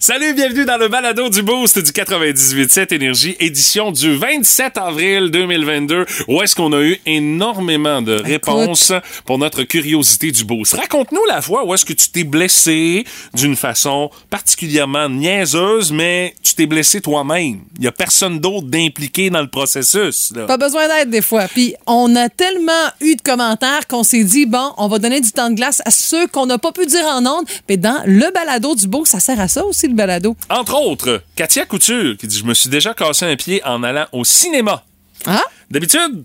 Salut, bienvenue dans le balado du Boost du 98.7 Énergie, édition du 27 avril 2022, où est-ce qu'on a eu énormément de réponses pour notre curiosité du Boost. Raconte-nous la fois où est-ce que tu t'es blessé d'une façon particulièrement niaiseuse, mais tu t'es blessé toi-même. Il y a personne d'autre d'impliqué dans le processus. Là. Pas besoin d'aide des fois. Puis on a tellement eu de commentaires qu'on s'est dit, bon, on va donner du temps de glace à ceux qu'on n'a pas pu dire en ondes. Mais dans le balado du Boost, ça sert à ça aussi, le balado. Entre autres, Katia Couture qui dit Je me suis déjà cassé un pied en allant au cinéma. Ah? D'habitude,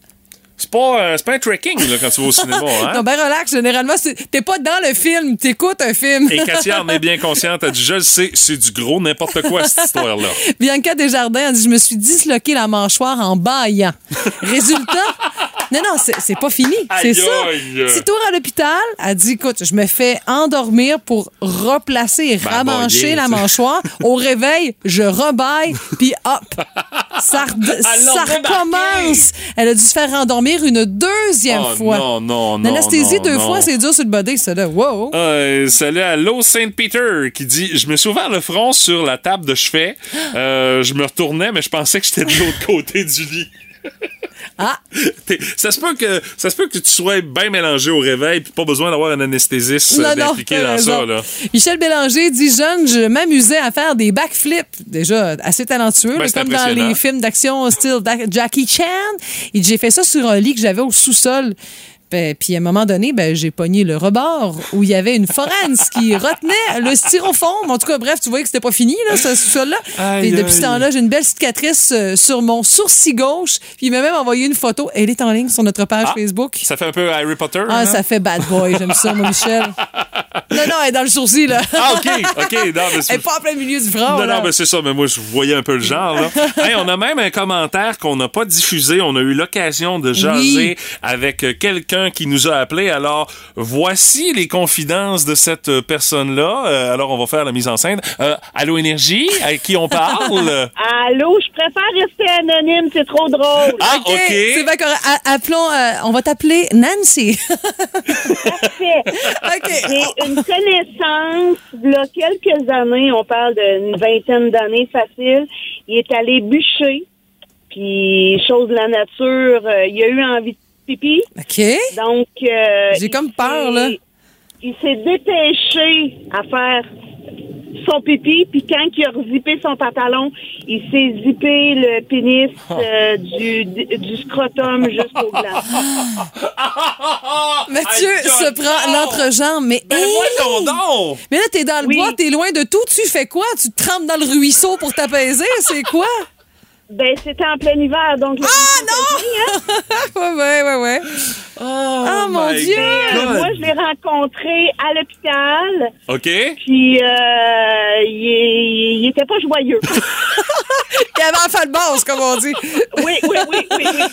c'est pas, euh, pas un trekking là, quand tu vas au cinéma. Hein? Non, ben relax. Généralement, t'es pas dans le film, t'écoutes un film. Et Katia en est bien consciente. Elle dit Je le sais, c'est du gros n'importe quoi cette histoire-là. Bianca Desjardins a dit Je me suis disloqué la mâchoire en baillant. Résultat. Non, non, c'est pas fini. C'est ça. Petit tour à l'hôpital. Elle dit Écoute, je me fais endormir pour replacer et Ben, ramancher la mâchoire. Au réveil, je rebaille, puis hop. Ça, ça recommence. Elle a dû se faire endormir une deuxième Oh, fois. non, non, non. L'anesthésie deux non. fois, c'est dur sur le body, ça, là. Wow. Euh, salut à Low Saint Peter qui dit Je me suis ouvert le front sur la table de chevet. Euh, je me retournais, mais je pensais que j'étais de l'autre côté du lit. Ah. Ça se peut que ça se peut que tu sois bien mélangé au réveil puis pas besoin d'avoir un anesthésiste Non, euh, non, dans raison. ça là. Michel Bélanger dit jeune, je m'amusais à faire des backflips. Déjà assez talentueux, Ben, là, comme dans les films d'action style Jackie Chan. Il dit, j'ai fait ça sur un lit que j'avais au sous-sol. Ben, puis à un moment donné, ben, j'ai pogné le rebord où il y avait une forense qui retenait le styrofoam. En tout cas, bref, tu voyais que c'était pas fini, là, ce. Aïe, Et depuis ce temps-là, j'ai une belle cicatrice euh, sur mon sourcil gauche. Puis il m'a même envoyé une photo. Elle est en ligne sur notre page Ah, Facebook. Ça fait un peu Harry Potter. Ah, hein? ça fait bad boy. J'aime ça, moi, Michel. Non, non, elle est dans le sourcil, là. Ah OK, OK, non mais Elle est pas en plein milieu du front. Non, là. non, mais c'est ça, mais moi, je voyais un peu le genre. Là. Hey, on a même un commentaire qu'on n'a pas diffusé. On a eu l'occasion de jaser avec euh, quelqu'un qui nous a appelé. Alors, voici les confidences de cette euh, personne-là. Euh, alors, on va faire la mise en scène. Euh, Allô Énergie, à qui on parle? Allô, je préfère rester anonyme, c'est trop drôle. Ah, OK. C'est bien correct. A- Appelons, euh, on va t'appeler Nancy. Parfait. OK. J'ai une connaissance, il y a quelques années, on parle d'une vingtaine d'années facile, il est allé bûcher, puis chose de la nature, euh, il a eu envie de pipi, OK. donc... euh, J'ai il comme peur, là. s'est- Il s'est dépêché à faire son pipi, puis quand il a zippé son pantalon, il s'est zippé le pénis euh, du, du scrotum jusqu'au gland. Mathieu se prend l'entrejambe, mais Ben, hey! donc! Mais là, t'es dans le Oui. bois, t'es loin de tout. Tu fais quoi? Tu te trempes dans le ruisseau pour t'apaiser? C'est quoi? Ben, c'était en plein hiver, donc... Ah, non! ouais, ouais, ouais, ouais. Oh, mon my Dieu! God. moi, je l'ai rencontré à l'hôpital, OK? puis euh, il, il était pas joyeux. Il avait en fin de base, comme on dit. Oui, oui, oui, oui, oui.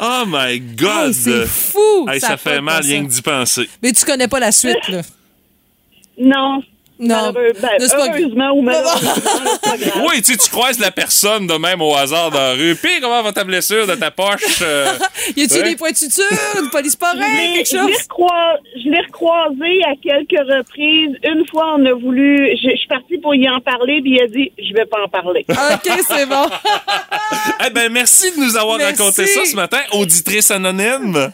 Oh my God! Hey, c'est fou! Hey, Ça ça fait mal rien que d'y penser. Mais tu connais pas la suite, là. Non. Non. Malheureux- ben, heureusement ou malheureusement, c'est pas grave. Oui, tu sais, tu croises la personne de même au hasard dans la rue. Puis, comment va ta blessure de ta poche? euh? Y a-tu Ouais. des points de suture, une police quelque l'ai- je l'ai chose? je l'ai recroisé à quelques reprises. Une fois, on a voulu. Je, je suis partie pour y en parler, puis il a dit Je vais pas en parler. OK, c'est bon. Eh ben, merci de nous avoir Merci. raconté ça ce matin, auditrice anonyme.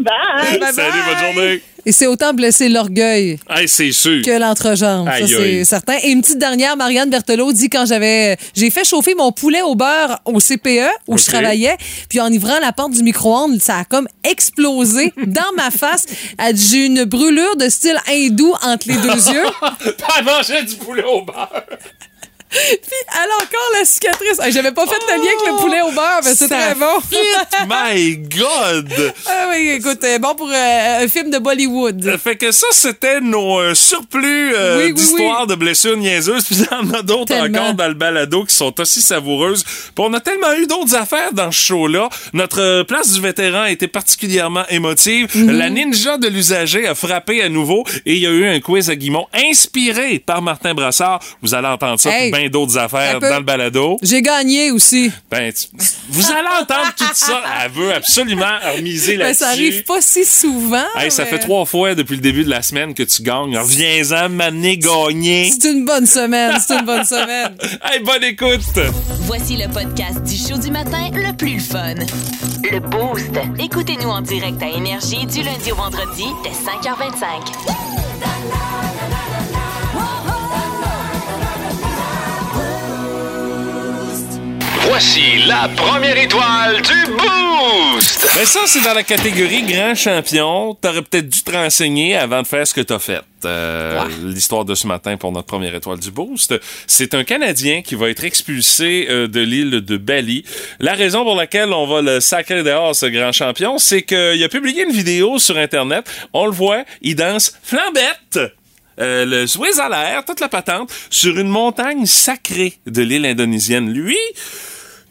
Bye! Bye Salut, bye. bonne journée. Et c'est autant blesser l'orgueil Hey, que l'entrejambe. Ça, c'est certain. Et une petite dernière, Marianne Berthelot dit quand j'avais, j'ai fait chauffer mon poulet au beurre au CPE où je travaillais, puis en ouvrant la porte du micro-ondes, ça a comme explosé dans ma face. J'ai une brûlure de style hindou entre les deux yeux. T'as mangé du poulet au beurre. Puis elle a encore la cicatrice. Hey, J'avais pas fait de lien avec le poulet au beurre, mais c'est Ça très bon. fit, My God! Ah oui, écoute, euh, bon pour euh, un film de Bollywood. Fait que ça, c'était nos euh, surplus euh, Oui, oui, d'histoires de blessures niaiseuses. Puis il y en a d'autres Tellement. encore dans le balado qui sont aussi savoureuses. Puis on a tellement eu d'autres affaires dans ce show-là. Notre euh, place du vétéran a été particulièrement émotive. Mhm. La ninja de l'usager a frappé à nouveau et il y a eu un quiz à Guimont inspiré par Martin Brassard. Vous allez entendre ça Hey. bien d'autres affaires dans le balado. J'ai gagné aussi. Ben, tu- vous allez entendre tout ça. Elle veut absolument miser Ben, là-dessus. ça arrive pas si souvent. Hey, ça fait trois fois depuis le début de la semaine que tu gagnes. Reviens-en, m'amener gagner. C'est une bonne semaine. C'est une bonne semaine. Hey, bonne écoute! Voici le podcast du show du matin le plus fun. Le Boost. Écoutez-nous en direct à Énergie du lundi au vendredi dès 5h25. Voici la première étoile du Boost! Ben ça, c'est dans la catégorie grand champion. T'aurais peut-être dû te renseigner avant de faire ce que t'as fait. Euh, L'histoire de ce matin pour notre première étoile du Boost. C'est un Canadien qui va être expulsé euh, de l'île de Bali. La raison pour laquelle on va le sacrer dehors, ce grand champion, c'est qu'il a publié une vidéo sur Internet. On le voit, il danse flambette. Euh, le Suez à l'air, toute la patente, sur une montagne sacrée de l'île indonésienne. Lui,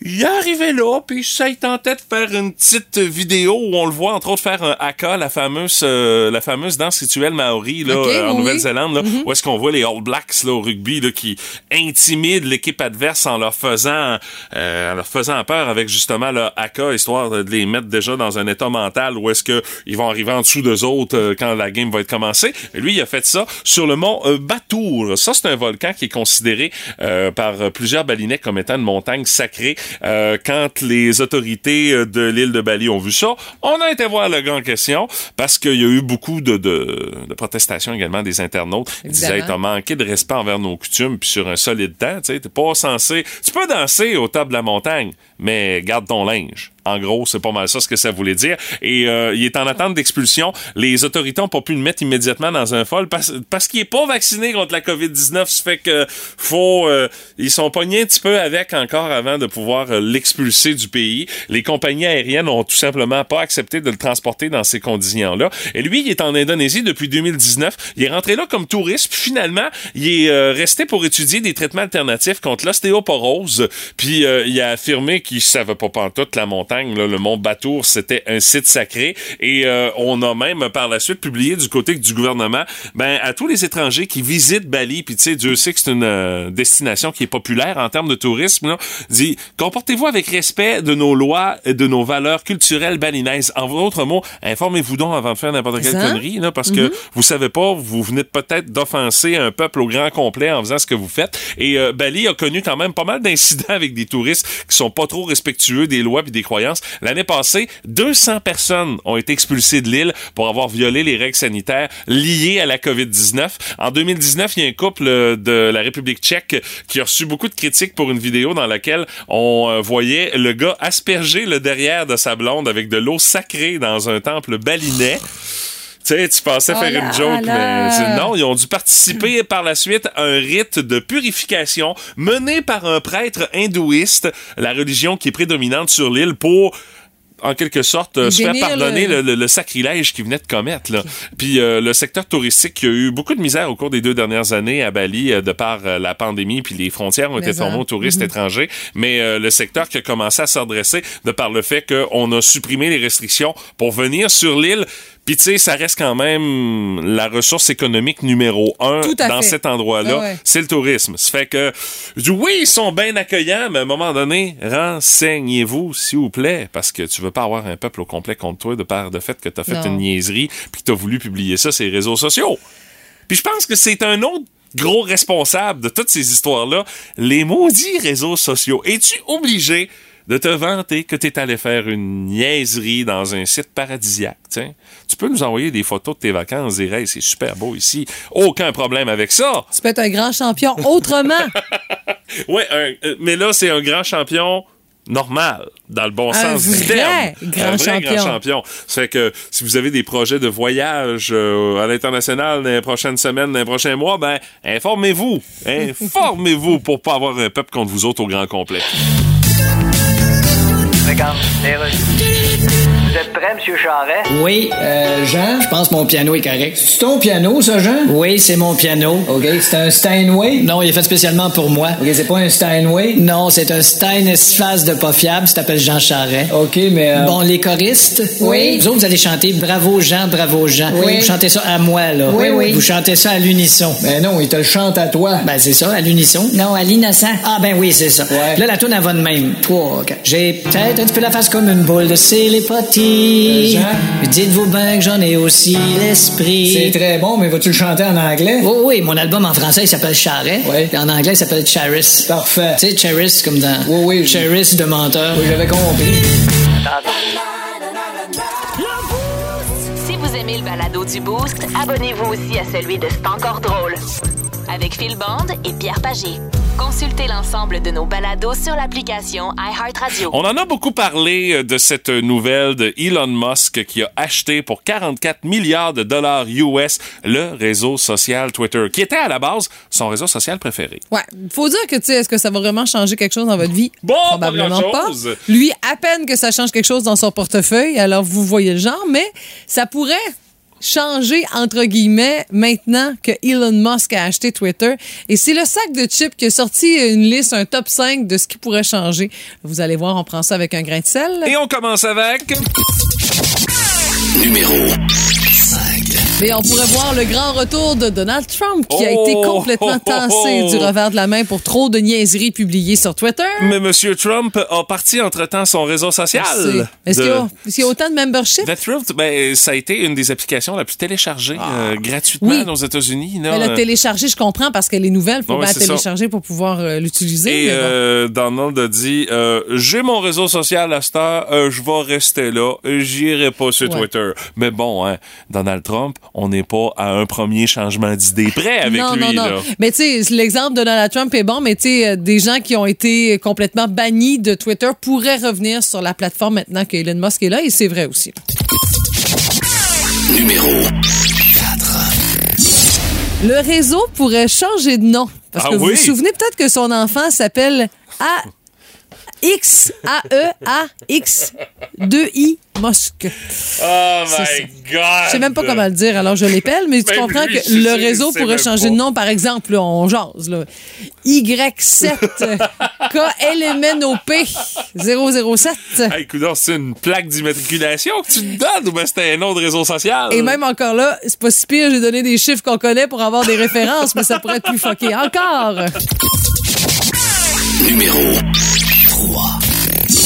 il est arrivé là, puis ça il tentait de faire une petite vidéo où on le voit entre autres faire un haka, la fameuse euh, la fameuse danse rituelle maori là euh, en oui, Nouvelle-Zélande, là, où est-ce qu'on voit les All Blacks là au rugby là qui intimident l'équipe adverse en leur faisant euh, en leur faisant peur avec justement le haka histoire de les mettre déjà dans un état mental où est-ce que ils vont arriver en dessous d'eux autres euh, quand la game va être commencée. Et lui il a fait ça sur le mont Batour. Ça c'est un volcan qui est considéré euh, par plusieurs balinais comme étant une montagne sacrée. Euh, quand les autorités euh, de l'île de Bali ont vu ça, on a été voir le gars en question parce qu'il y a eu beaucoup de, de, de protestations également des internautes. Ils disaient, Évidemment. t'as manqué de respect envers nos coutumes puis sur un solide temps, tu sais, t'es pas censé... Tu peux danser au top de la montagne, mais garde ton linge. En gros, c'est pas mal ça ce que ça voulait dire. Et euh, il est en attente d'expulsion. Les autorités ont pas pu le mettre immédiatement dans un fol parce, parce qu'il est pas vacciné contre la COVID-19. Ça fait que faut... euh, ils sont pognés un petit peu avec encore avant de pouvoir euh, l'expulser du pays. Les compagnies aériennes ont tout simplement pas accepté de le transporter dans ces conditions-là. Et lui, il est en Indonésie depuis 2019. Il est rentré là comme touriste. Puis finalement, il est euh, resté pour étudier des traitements alternatifs contre l'ostéoporose. Puis euh, il a affirmé qu'il savait pas pantoute la montagne, là, le mont Batour, c'était un site sacré. Et euh, on a même par la suite publié du côté du gouvernement, ben à tous les étrangers qui visitent Bali, puis tu sais, Dieu sait que c'est une euh, destination qui est populaire en termes de tourisme, là, dit comportez-vous avec respect de nos lois et de nos valeurs culturelles balinaises. En d'autres mots, informez-vous donc avant de faire n'importe quelle Ça? connerie, là, parce que vous savez pas, vous venez peut-être d'offenser un peuple au grand complet en faisant ce que vous faites. Et euh, Bali a connu quand même pas mal d'incidents avec des touristes qui sont pas trop respectueux des lois et des croyances. L'année passée, 200 personnes ont été expulsées de l'île pour avoir violé les règles sanitaires liées à la COVID-19. En 2019, il y a un couple euh, de la République tchèque qui a reçu beaucoup de critiques pour une vidéo dans laquelle on euh, voyait le gars asperger le derrière de sa blonde avec de l'eau sacrée dans un temple balinais. Tu sais, tu pensais Oh faire une joke, mais non, ils ont dû participer par la suite à un rite de purification mené par un prêtre hindouiste, la religion qui est prédominante sur l'île, pour en quelque sorte euh, se faire pardonner le- le, le- le sacrilège qu'ils venaient de commettre. Là. Puis euh, le secteur touristique qui a eu beaucoup de misère au cours des deux dernières années à Bali euh, de par la pandémie, puis les frontières ont été fermées aux touristes étrangers, mais le secteur qui a commencé à se redresser de par le fait qu'on a supprimé les restrictions pour venir sur l'île. Puis tu sais, ça reste quand même la ressource économique numéro un dans fait. cet endroit-là, Ah ouais. c'est le tourisme. Ça fait que oui, ils sont bien accueillants, mais à un moment donné, renseignez-vous, s'il vous plaît, parce que tu veux pas avoir un peuple au complet contre toi de par le fait que tu as fait Non. une niaiserie puis que tu as voulu publier ça sur les réseaux sociaux. Puis je pense que c'est un autre gros responsable de toutes ces histoires-là, les maudits réseaux sociaux. Es-tu obligé de te vanter que tu es allé faire une niaiserie dans un site paradisiaque? Tu peux nous envoyer des photos de tes vacances, dire hey, c'est super beau ici. Aucun problème avec ça. Tu peux être un grand champion autrement. Un- euh, mais là, c'est un grand champion normal, dans le bon Un sens du terme. grand un vrai champion. grand champion. Ça fait que si vous avez des projets de voyage euh, à l'international dans les prochaines semaines, dans les prochains mois, ben, informez-vous. Informez-vous pour pas avoir un peuple contre vous autres au grand complet. Regarde, les rues. Vous êtes prêt, Monsieur Charret? Oui, euh, Jean, je pense que mon piano est correct. C'est ton piano, ça, Jean? Oui, c'est mon piano. OK, c'est un Steinway? Non, il est fait spécialement pour moi. OK, c'est pas un Steinway? Non, c'est un Stein Esphase de pas fiable, ça s'appelle Jean Charret. OK, mais... euh, Bon, les choristes? Oui. Vous autres, vous allez chanter Bravo Jean, bravo Jean. Oui. Vous chantez ça à moi, là. Oui, oui. Vous chantez ça à l'unisson. Ben non, il te le chante à toi. Ben c'est ça, à l'unisson. Non, à l'innocent. Ah ben oui, c'est ça. Ouais. Là, la tourne, elle va de même. Trois, quatre. J'ai peut-être un petit peu la face comme une boule de célépotis. Dites-vous bien que j'en ai aussi l'esprit. C'est très bon, mais vas-tu le chanter en anglais? Oui, oui, mon album en français, il s'appelle Charret. Oui. Puis en anglais, il s'appelle Charis. Parfait. Tu sais, Charis, comme dans... Oui, oui. Charis de menteur. Oui, j'avais compris. Si vous aimez le balado du Boost, abonnez-vous aussi à celui de C'est encore drôle. Avec Phil Bond et Pierre Pagé. Consultez l'ensemble de nos balados sur l'application iHeartRadio. On en a beaucoup parlé euh, de cette nouvelle de Elon Musk qui a acheté pour 44 milliards de dollars US le réseau social Twitter, qui était à la base son réseau social préféré. Ouais, faut dire que tu sais, est-ce que ça va vraiment changer quelque chose dans votre vie? Bon, pas Probablement pas. grand-chose. Lui, à peine que ça change quelque chose dans son portefeuille, alors vous voyez le genre, mais ça pourrait changer entre guillemets maintenant que Elon Musk a acheté Twitter et c'est le sac de chips qui a sorti une liste un top 5 de ce qui pourrait changer. Vous allez voir, on prend ça avec un grain de sel. Et on commence avec... Mais on pourrait voir le grand retour de Donald Trump qui a Oh! été complètement tassé du revers de la main pour trop de niaiseries publiées sur Twitter. Mais M. Trump a parti entre-temps son réseau social. Est-ce de- qu'il y, a- y autant de membership? The Thrift, ben, ça a été une des applications la plus téléchargée euh, gratuitement Ah. Oui. aux États-Unis. là. Elle a téléchargé, je comprends, parce qu'elle est nouvelle. faut bien la télécharger pour pouvoir euh, l'utiliser. Et mais euh, Donald a dit J'ai mon réseau social à cette heure, je vais rester là, j'irai pas sur Ouais. Twitter. Mais bon, hein, Donald Trump, on n'est pas à un premier changement d'idée près avec non, lui. non, non. là. Mais tu sais, l'exemple de Donald Trump est bon, mais tu sais, euh, des gens qui ont été complètement bannis de Twitter pourraient revenir sur la plateforme maintenant que Elon Musk est là, et c'est vrai aussi. Le réseau pourrait changer de nom. Parce Ah que vous oui? vous souvenez peut-être que son enfant s'appelle A. X A E A X 2 I Musk. Oh C'est my God! Je sais même pas comment le dire, alors je l'épelle, mais tu Même comprends lui, que le réseau pourrait changer pas. de nom, par exemple, là, on jase, là. Y7 KLMNOP 007. Hey, c'est une plaque d'immatriculation que tu te donnes ou ben c'était un nom de réseau social? Et même encore là, c'est pas si pire, j'ai donné des chiffres qu'on connaît pour avoir des références, mais ça pourrait être plus fucké encore.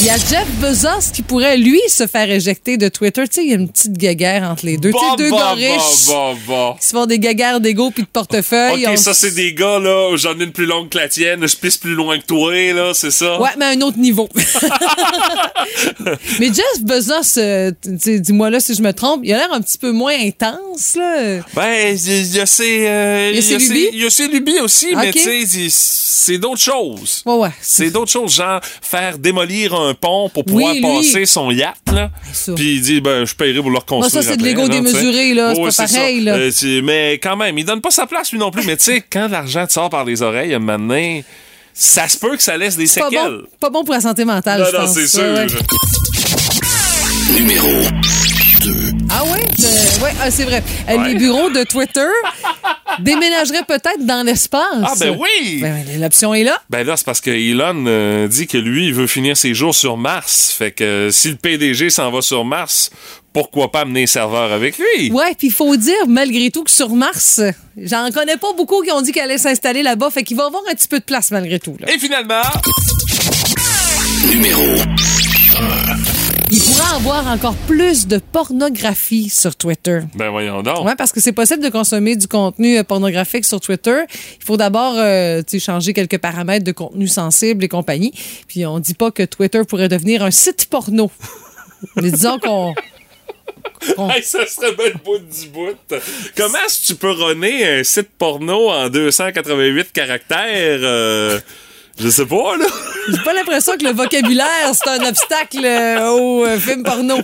Il y a Jeff Bezos qui pourrait, lui, se faire éjecter de Twitter. Tu sais, il y a une petite guéguerre entre les deux. tu sais, Bon, deux bon, gars bon, riches bon, bon. qui se font des guéguerres d'ego puis de portefeuille. Ok, On- ça, c'est des gars, là, j'en ai une plus longue que la tienne, je pisse plus loin que toi, là, c'est ça? Ouais, mais à un autre niveau. mais Jeff Bezos, euh, dis-moi là si je me trompe, il a l'air un petit peu moins intense, là. Ben, il y a ses, euh, Il y a ses lubies? il y a ses lubies aussi, mais tu sais, c'est d'autres choses. Ouais, ouais. C'est d'autres choses, genre faire démolir un pont pour pouvoir Oui, passer son yacht, là. Puis il dit, ben, je paierai pour le reconstruire. Moi, ça, c'est de l'ego démesuré, là. C'est Ouais, pas ça. pareil, là. Euh, mais quand même, il donne pas sa place, lui non plus. mais tu sais, quand l'argent te sort par les oreilles, un donné, ça se peut que ça laisse des Pas séquelles. bon, pas bon pour la santé mentale, Non, je non, pense. c'est sûr. Ouais, ouais. Ah oui? Euh, ouais, ah, c'est vrai. Euh, Ouais. Les bureaux de Twitter déménageraient peut-être dans l'espace. Ah, ben oui! Ben, ben, L'option est là. Ben là, c'est parce que Elon euh, dit que lui, il veut finir ses jours sur Mars. Fait que euh, si le PDG s'en va sur Mars, pourquoi pas amener un serveur avec lui? Ouais, puis il faut dire, malgré tout, que sur Mars, j'en connais pas beaucoup qui ont dit qu'elle allait s'installer là-bas. Fait qu'il va avoir un petit peu de place malgré tout. là. Et finalement, Il pourra avoir encore plus de pornographie sur Twitter. ben voyons donc. Ouais, parce que c'est possible de consommer du contenu euh, pornographique sur Twitter. Il faut d'abord euh, changer quelques paramètres de contenu sensible et compagnie. Puis on dit pas que Twitter pourrait devenir un site porno. Mais disons qu'on Hey, ça serait bien le bout du bout. Comment est-ce que tu peux runner un site porno en 288 caractères? euh, je sais pas, là. J'ai pas l'impression que le vocabulaire, c'est un obstacle euh, au euh, film porno.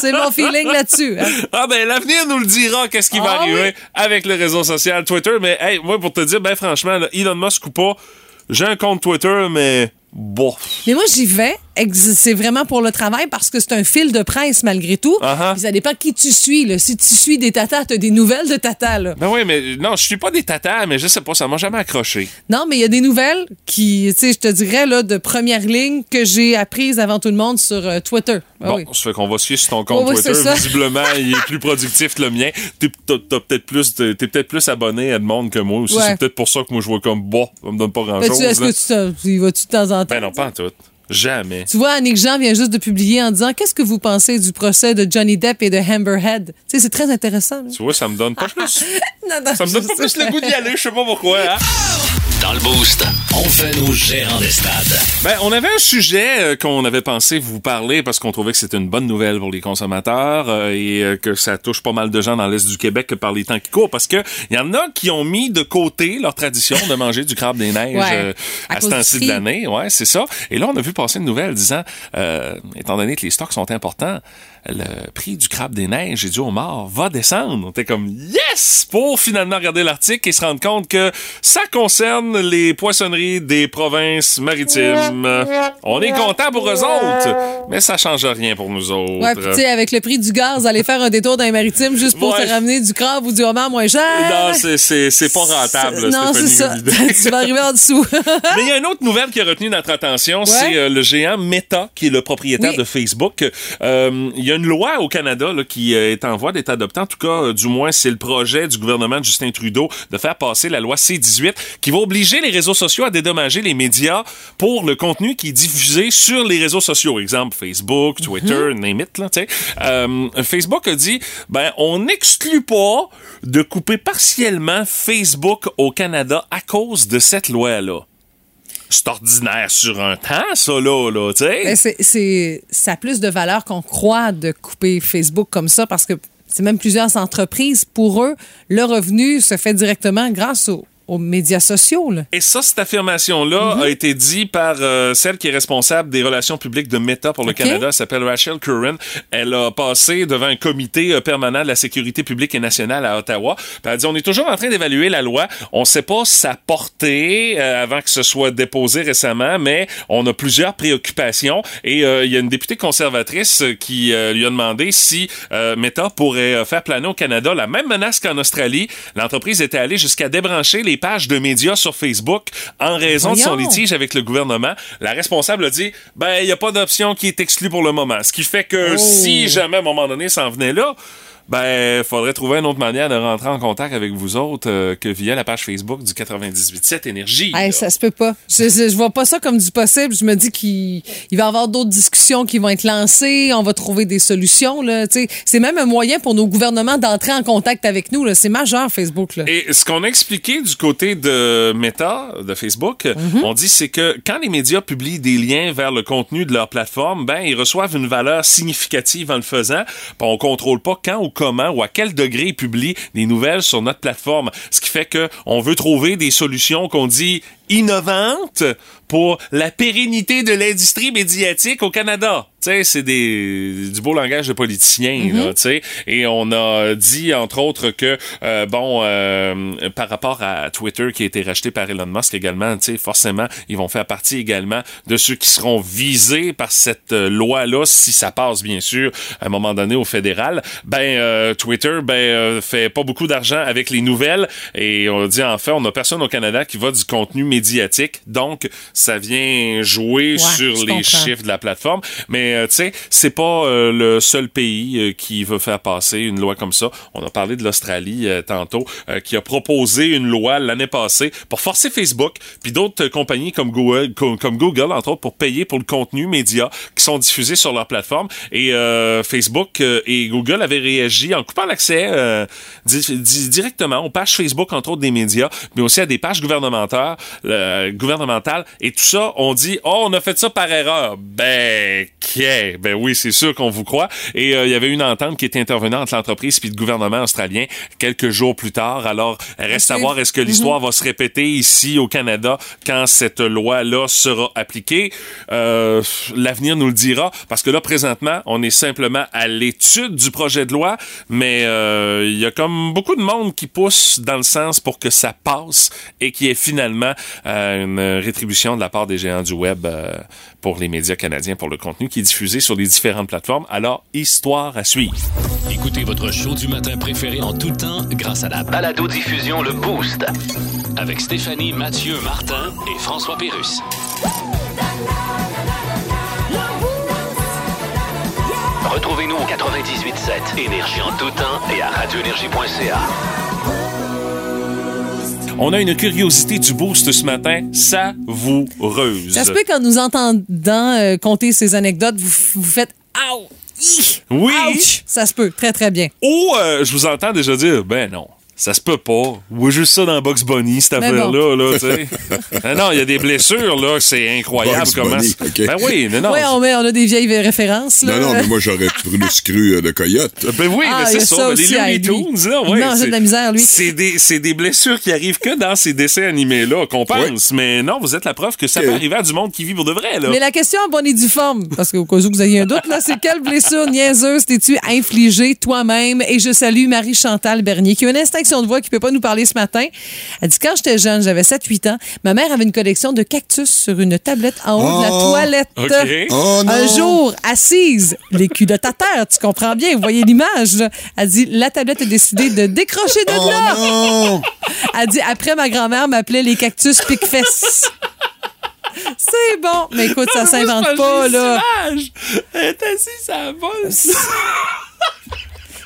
C'est mon feeling là-dessus. hein. Ah ben l'avenir nous le dira qu'est-ce qui va Ah arriver oui? avec le réseau social Twitter. Mais hey, moi pour te dire, ben franchement, là, Elon Musk ou pas, j'ai un compte Twitter, mais bon. Mais moi, j'y vais c'est vraiment pour le travail parce que c'est un fil de presse malgré tout. Uh-huh. Puis ça dépend qui tu suis. Là. Si tu suis des tatas, t'as des nouvelles de tatas. Là. Ben oui, mais non, je suis pas des tatas, mais je sais pas, ça m'a jamais accroché. Non, mais il y a des nouvelles qui, tu sais, je te dirais, là, de première ligne que j'ai apprises avant tout le monde sur euh, Twitter. Ah Bon, oui. ça fait qu'on va se fier sur ton compte Twitter. Visiblement, il est plus productif que le mien. T'es peut-être plus, peut-être plus abonné à de monde que moi aussi. Ouais. C'est peut-être pour ça que moi je vois comme bon, ça me donne pas grand Ben, chose. tu- Est-ce que tu y vas-tu de temps en temps? Ben non, pas en tout. Jamais. Tu vois, Annick Jean vient juste de publier en disant Qu'est-ce que vous pensez du procès de Johnny Depp et de Amber Head? Tu sais, c'est très intéressant. là. Tu vois, ça me donne pas plus. Non, non, Ça me donne pas plus le goût d'y aller, je sais pas pourquoi. Hein? Dans le Boost, on fait nos gérants des stades. Ben, on avait un sujet euh, qu'on avait pensé vous parler parce qu'on trouvait que c'était une bonne nouvelle pour les consommateurs euh, et euh, que ça touche pas mal de gens dans l'Est du Québec par les temps qui courent parce que il y en a qui ont mis de côté leur tradition de manger du crabe des neiges Ouais, euh, à à, ce temps-ci de l'année. Ouais, c'est ça. Et là, on a vu passer une nouvelle disant, euh, étant donné que les stocks sont importants, le prix du crabe des neiges et du homard va descendre. On était comme yes pour finalement regarder l'article et se rendre compte que ça concerne les poissonneries des provinces maritimes. On est content pour eux autres, mais ça change rien pour nous autres. Ouais, tu sais, avec le prix du gaz, aller faire un détour dans les maritimes juste pour Ouais. te ramener du crabe ou du homard moins cher. non, c'est- c'est c'est pas rentable. Non, c'est ça. Tu vas arriver en dessous. Mais il y a une autre nouvelle qui a retenu notre attention, c'est euh, le géant Meta, qui est le propriétaire Oui. de Facebook. Euh, Il y a une loi au Canada là, qui euh, est en voie d'être adoptée. En tout cas, euh, du moins, c'est le projet du gouvernement de Justin Trudeau de faire passer la loi C-18 qui va obliger les réseaux sociaux à dédommager les médias pour le contenu qui est diffusé sur les réseaux sociaux. Exemple, Facebook, Twitter, name it. Là, euh, Facebook a dit, ben, on n'exclut pas de couper partiellement Facebook au Canada à cause de cette loi-là c'est ordinaire sur un temps, ça, là, là, tu sais. Ben, c'est, ça a plus de valeur qu'on croit de couper Facebook comme ça parce que c'est même plusieurs entreprises. Pour eux, le revenu se fait directement grâce aux, aux médias sociaux. Là. Et ça, cette affirmation-là a été dit par euh, celle qui est responsable des relations publiques de Meta pour le. Canada. Elle s'appelle Rachel Curran. Elle a passé devant un comité euh, permanent de la sécurité publique et nationale à Ottawa. Elle a dit, on est toujours en train d'évaluer la loi. On sait pas sa portée euh, avant que ce soit déposé récemment, mais on a plusieurs préoccupations. Et il y a une députée conservatrice qui lui a demandé si Meta pourrait faire planer au Canada la même menace qu'en Australie. L'entreprise était allée jusqu'à débrancher les pages de médias sur Facebook en raison de son litige avec le gouvernement. La responsable a dit, ben, il n'y a pas d'option qui est exclue pour le moment. Ce qui fait que Oh. si jamais à un moment donné ça en venait là, ben, faudrait trouver une autre manière de rentrer en contact avec vous autres euh, que via la page Facebook du 98.7 Énergie. Hey, ça se peut pas. Je, je, je vois pas ça comme du possible. Je me dis qu'il il va y avoir d'autres discussions qui vont être lancées. On va trouver des solutions. C'est même un moyen pour nos gouvernements d'entrer en contact avec nous. C'est majeur, Facebook. Là. Et ce qu'on a expliqué du côté de Meta, de Facebook, Mhm. on dit c'est que quand les médias publient des liens vers le contenu de leur plateforme, ben ils reçoivent une valeur significative en le faisant. On contrôle pas quand ou comment ou à quel degré ils publient des nouvelles sur notre plateforme. Ce qui fait que on veut trouver des solutions qu'on dit innovantes pour la pérennité de l'industrie médiatique au Canada. C'est du beau langage de politiciens, là, tu sais. Et on a dit entre autres que euh, bon, euh, par rapport à Twitter qui a été racheté par Elon Musk également, forcément, ils vont faire partie également de ceux qui seront visés par cette euh, loi-là si ça passe bien sûr à un moment donné au fédéral. Ben euh, Twitter, ben euh, fait pas beaucoup d'argent avec les nouvelles et on dit en fait, on a personne au Canada qui va du contenu médiatique, donc ça vient jouer sur les comprends. chiffres de la plateforme. Mais euh, tu sais, c'est pas euh, le seul pays euh, qui veut faire passer une loi comme ça. On a parlé de l'Australie euh, tantôt, euh, qui a proposé une loi l'année passée pour forcer Facebook, puis d'autres compagnies comme Google, comme, comme Google entre autres, pour payer pour le contenu média qui sont diffusés sur leur plateforme. Et euh, Facebook euh, et Google avaient réagi en coupant l'accès euh, di- di- directement aux pages Facebook entre autres des médias, mais aussi à des pages gouvernementales, euh, gouvernementales. Et tout ça, on dit, oh, on a fait ça par erreur. Ben, qu'est? Ben oui, c'est sûr qu'on vous croit. Et euh, il y avait une entente qui était intervenue entre l'entreprise puis le gouvernement australien quelques jours plus tard. Alors, reste à voir est-ce que l'histoire va se répéter ici au Canada quand cette loi-là sera appliquée? Euh, L'avenir nous le dira parce que là, présentement, on est simplement à l'étude du projet de loi, mais euh, il y a comme beaucoup de monde qui pousse dans le sens pour que ça passe et qu'il y ait finalement euh, une rétribution de la part des géants du web euh, pour les médias canadiens pour le contenu qui est diffusé sur les différentes plateformes. Alors, histoire à suivre. Écoutez votre show du matin préféré en tout temps grâce à la Balado-diffusion Le Boost. avec Stéphanie, Mathieu, Martin et François Pérus. Retrouvez-nous au 98.7 Énergie en tout temps et à radioénergie.ca. On a une curiosité du boost ce matin, savoureuse. Ça se peut qu'en nous entendant euh, compter ces anecdotes, vous, vous faites Ow! Oui. Ouch! Ça se peut, très très bien. Ou euh, je vous entends déjà dire, ben non. Ça se peut pas. Ou juste ça dans Box Bunny, cette Mais affaire-là, là, tu sais. Ah non, il y a des blessures, là, c'est incroyable Bugs comment. Bunny. Ben oui, non, non. Oui, on, met- on a des vieilles références. Là. Non, non, mais moi, j'aurais plus cru euh, de coyote. Ben oui, Ah, mais il y c'est a ça. ça les aussi à Looney. Tunes, là, ouais. Non, c'est- de la misère, lui. C'est des, blessures qui arrivent que dans ces dessins animés-là qu'on pense. Mais non, vous êtes la preuve que ça peut arriver à du monde qui vit pour de vrai, là. Mais la question en bonne et due forme, parce qu'au cas où vous ayez un doute, là, c'est quelle blessure niaiseuse t'es-tu infligée toi-même? Et je salue Marie-Chantal Bernier, qui a une instinction de voix qui peut pas nous parler ce matin. Elle dit, quand j'étais jeune, j'avais 7-8 ans, ma mère avait une collection de cactus sur une tablette en haut de la Oh! toilette. Oh! Un jour, assise, les culottes à terre, tu comprends bien, vous voyez l'image. là. Elle dit, la tablette a décidé de décrocher de Oh là. non! Elle dit, après, ma grand-mère m'appelait les cactus pique-fesses. C'est bon. Mais écoute, ça s'invente pas, là. Elle est assise à la bosse.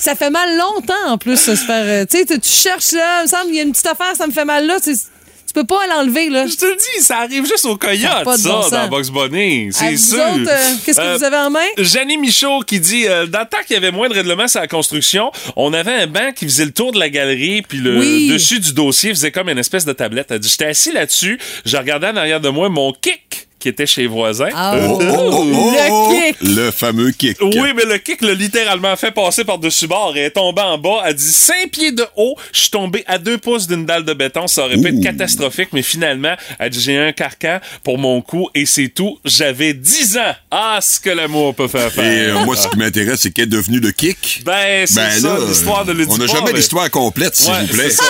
Ça fait mal longtemps, en plus, se faire... euh, Tu sais, tu cherches, là, il me semble, il y a une petite affaire, ça me fait mal là. Tu peux pas l'enlever, là. Je te le dis, ça arrive juste aux coyotes, ça, bon dans Box Bunny. C'est sûr. euh, qu'est-ce que Euh, vous avez en main? Janine Michaud qui dit euh, dans le temps qu'il y avait moins de règlements sur la construction, on avait un banc qui faisait le tour de la galerie puis le Oui. dessus du dossier faisait comme une espèce de tablette. Elle dit j'étais assis là-dessus, je regardais en arrière de moi mon kick qui était chez les voisins. Ah, Oh, oh, oh, oh, Le oh, kick. Le fameux kick. Oui, mais le kick l'a littéralement fait passer par-dessus bord. Elle est tombée en bas. Elle dit 5 pieds de haut. Je suis tombé à deux pouces d'une dalle de béton. Ça aurait pu être catastrophique, mais finalement, elle dit j'ai un carcan pour mon cou et c'est tout. J'avais 10 ans. Ah, ce que l'amour peut faire Et faire. euh, moi, ce qui m'intéresse, c'est qu'elle est devenue le kick. Ben, c'est Ben ça, là, l'histoire de on n'a jamais mais- l'histoire complète, s'il Ouais, vous plaît. c'est ça.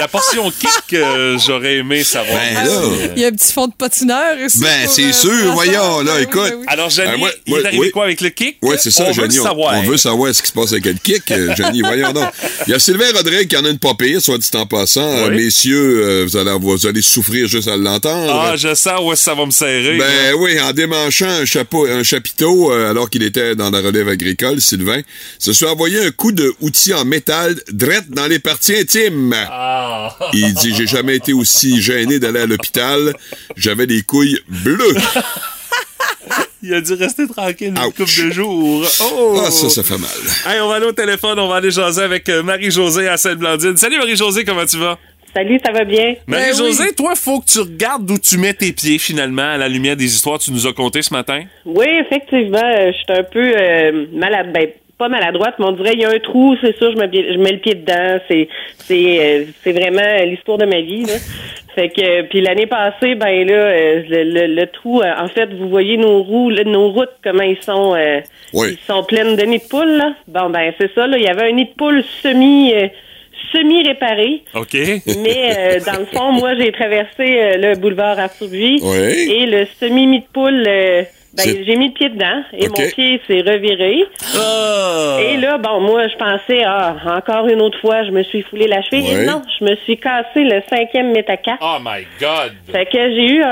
La portion kick, euh, j'aurais aimé savoir. Ben là. Il y a un petit fond de patineur ici. Ben, pour, c'est euh, sûr, voyons, là, écoute. oui. Alors, Jenny, Euh, moi- il moi- est arrivé oui. quoi avec le kick? Oui, c'est ça, on Jenny. Veut savoir. on veut savoir ce qui se passe avec le kick. Euh, Jenny, voyons donc. Il y a Sylvain Rodrigue qui en a une pas pire, soit dit en passant. Euh, messieurs, euh, vous, allez, vous allez souffrir juste à l'entendre. Ah, je sens où est-ce que ça va me serrer. Ben oui, en démanchant un, chapeau, un chapiteau euh, alors qu'il était dans la relève agricole, Sylvain se soit envoyé un coup de outil en métal drette dans les parties intimes. Ah. Il dit j'ai jamais été aussi gêné d'aller à l'hôpital, j'avais des couilles bleues. Il a dû rester tranquille une Ouch. couple de jours. Oh! Ah ça ça fait mal. Hey, on va aller au téléphone, on va aller jaser avec euh, Marie-Josée à Sainte-Blandine. Salut Marie-Josée, comment tu vas? Salut, ça va bien? Marie-Josée, toi, faut que tu regardes d'où tu mets tes pieds finalement à la lumière des histoires que tu nous as contées ce matin? Oui, effectivement, euh, je suis un peu euh, malade. Ben, pas maladroite, mais on dirait il y a un trou, c'est sûr, je mets, je mets le pied dedans. C'est c'est euh, c'est vraiment l'histoire de ma vie. Là. Fait que puis l'année passée, ben là, euh, le, le, le trou, euh, en fait, vous voyez nos roues, là, nos routes, comment ils sont euh, Oui. ils sont pleines de nids de poules. Là. Bon ben c'est ça, là, il y avait un nid de poule semi euh, semi réparé. OK? Mais euh, dans le fond, moi, j'ai traversé euh, le boulevard Arthur Buis Oui. et le semi-mit de poule, euh, ben, j'ai mis le pied dedans et mon pied s'est reviré. Ah! Et là, bon, moi, je pensais, ah, encore une autre fois, je me suis foulé la cheville. Ouais. Et non, je me suis cassé le cinquième métacarpe. Oh my God! Fait que j'ai eu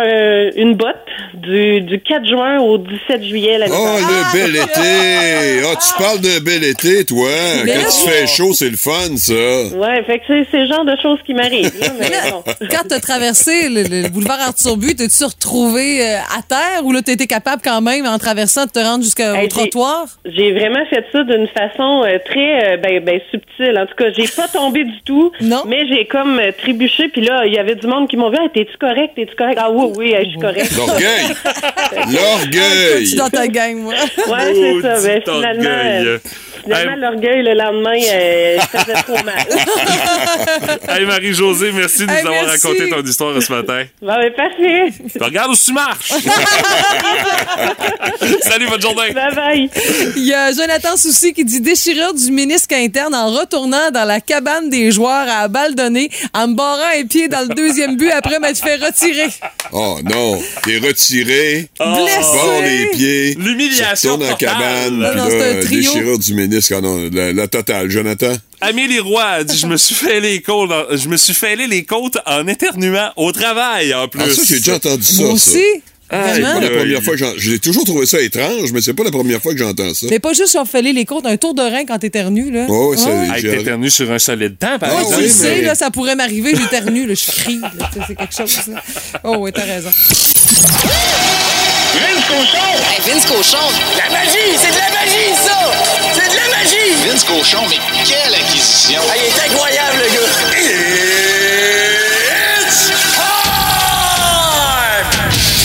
une botte du, du 4 juin au 17 juillet l'année Oh, le bel été! Ah, tu parles d'un bel été, toi! Mais Quand là, tu fais chaud, c'est le fun, ça! Ouais, fait que c'est le genre de choses qui m'arrivent. là, bon. Quand t'as traversé le, le boulevard Arthur But, t'es-tu retrouvé euh, à terre ou là t'étais capable quand même, en traversant, de te rendre jusqu'au Hey, trottoir? J'ai vraiment fait ça d'une façon euh, très euh, ben, ben, subtile. En tout cas, j'ai pas tombé du tout. Non. Mais j'ai comme euh, trébuché. Puis là, il y avait du monde qui m'ont vu. Hey, T'es-tu correct? T'es-tu correct? Ah oui, oui, je suis correct. L'orgueil! L'orgueil! Tu dans ta gang, moi. Ouais, c'est ça. Ben, Maudit finalement, Finalement, l'orgueil, le lendemain, euh, ça faisait trop mal. Hey, Marie-Josée, merci de nous Hey, avoir merci. raconté ton histoire ce matin. Bon, ben, parfait. Tu regardes où tu marches. Salut, bonne journée. Bye bye. Il y a Jonathan Soucy qui dit déchirure du ménisque interne en retournant dans la cabane des joueurs à balle donnée en me barrant un pied dans le deuxième but après m'être fait retirer. Oh non, t'es retiré. Blessé. Bon les pieds. L'humiliation Tu retournes en cabane. Non, puis non, là, c'est un trio. déchirure du ménisque. Ah non, la, la totale. Jonathan? Amélie Roy a dit je me suis fait les côtes en- je me suis fêlé les côtes en éternuant au travail en plus. Ah, ça, j'ai déjà entendu ça. Moi ça. aussi. C'est Vraiment? pas la première fois que j'en- J'ai toujours trouvé ça étrange, mais c'est pas la première fois que j'entends ça. Mais pas juste sur fêler les côtes, un tour de rein quand t'éternues, là. Oh, ça. Hey, j'ai- t'éternues sur un solide temps, par Ah, Ouais, exemple. oui, sais, mais- là, ça pourrait m'arriver, j'éternue, là, je crie, sais, c'est quelque chose. là. Oh, oui, t'as raison. Vince Cochon! Vince Cochon. La magie! C'est de la magie, ça! C'est de la magie! Vince Cochon, mais quelle acquisition! Ah, il est incroyable, le gars!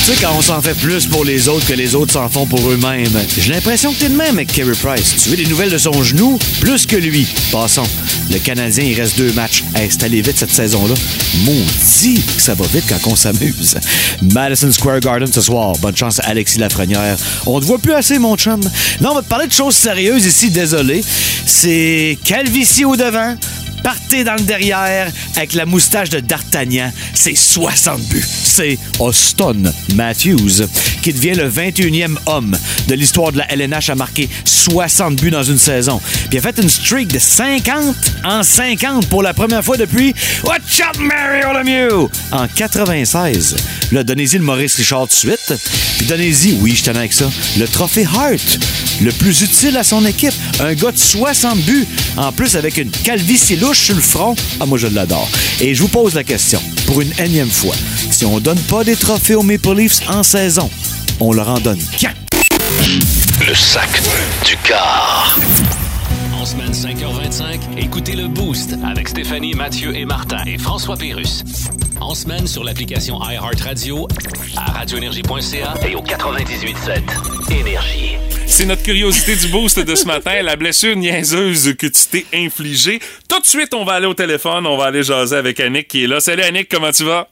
Tu sais, quand on s'en fait plus pour les autres que les autres s'en font pour eux-mêmes. J'ai l'impression que t'es de même avec Kerry Price. Tu veux des nouvelles de son genou? Plus que lui. Passons. Le Canadien, il reste deux matchs. Hey, c'est allé vite cette saison-là. Maudit que ça va vite quand on s'amuse. Madison Square Garden ce soir. Bonne chance à Alexis Lafrenière. On te voit plus assez, mon chum. Non, on va te parler de choses sérieuses ici, désolé. C'est calvitie au devant. Partez dans le derrière avec la moustache de D'Artagnan. C'est 60 buts. C'est Austin Matthews qui devient le 21e homme de l'histoire de la LNH à marquer 60 buts dans une saison. Puis il a fait une streak de 50 en 50 pour la première fois depuis Watch up Mario Lemieux? En 96. Là, donnez-y le Maurice Richard de suite. Puis donnez-y, oui, je tenais avec ça, le trophée Hart, le plus utile à son équipe. Un gars de 60 buts, en plus avec une calvitie louche sur le front. Ah, moi, je l'adore. Et je vous pose la question, pour une énième fois. Si on donne pas des trophées aux Maple Leafs en saison, on leur en donne quand? Le sac du car. En semaine 5h25, écoutez le Boost avec Stéphanie, Mathieu et Martin et François Pérus. En semaine sur l'application iHeartRadio, à radioénergie.ca Et au 98.7, Énergie. C'est notre curiosité du boost de ce matin, la blessure niaiseuse que tu t'es infligée. Tout de suite, on va aller au téléphone, on va aller jaser avec Annick qui est là. Salut Annick, comment tu vas?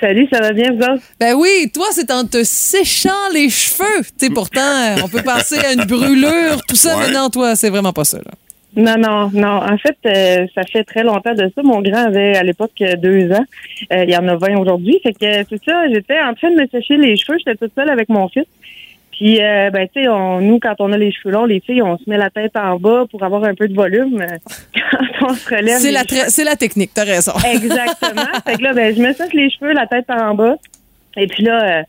Salut, ça va bien, vous autres? Ben oui, toi, c'est en te séchant les cheveux. Tu sais, pourtant, euh, on peut penser à une brûlure, tout ça, Ouais. mais non, toi, c'est vraiment pas ça, là. Non, non, non. En fait, euh, ça fait très longtemps de ça. Mon grand avait à l'époque euh, deux ans. Euh, il y en a 20 aujourd'hui. Fait que c'est ça, j'étais en train de me sécher les cheveux. J'étais toute seule avec mon fils. Puis, euh, ben, tu sais, on- nous, quand on a les cheveux longs, les filles, on se met la tête en bas pour avoir un peu de volume. Euh, Quand on se relève. C'est la, c'est la technique, t'as raison. Exactement. fait que là, ben, je me sèche les cheveux, la tête en bas. Et puis là, euh,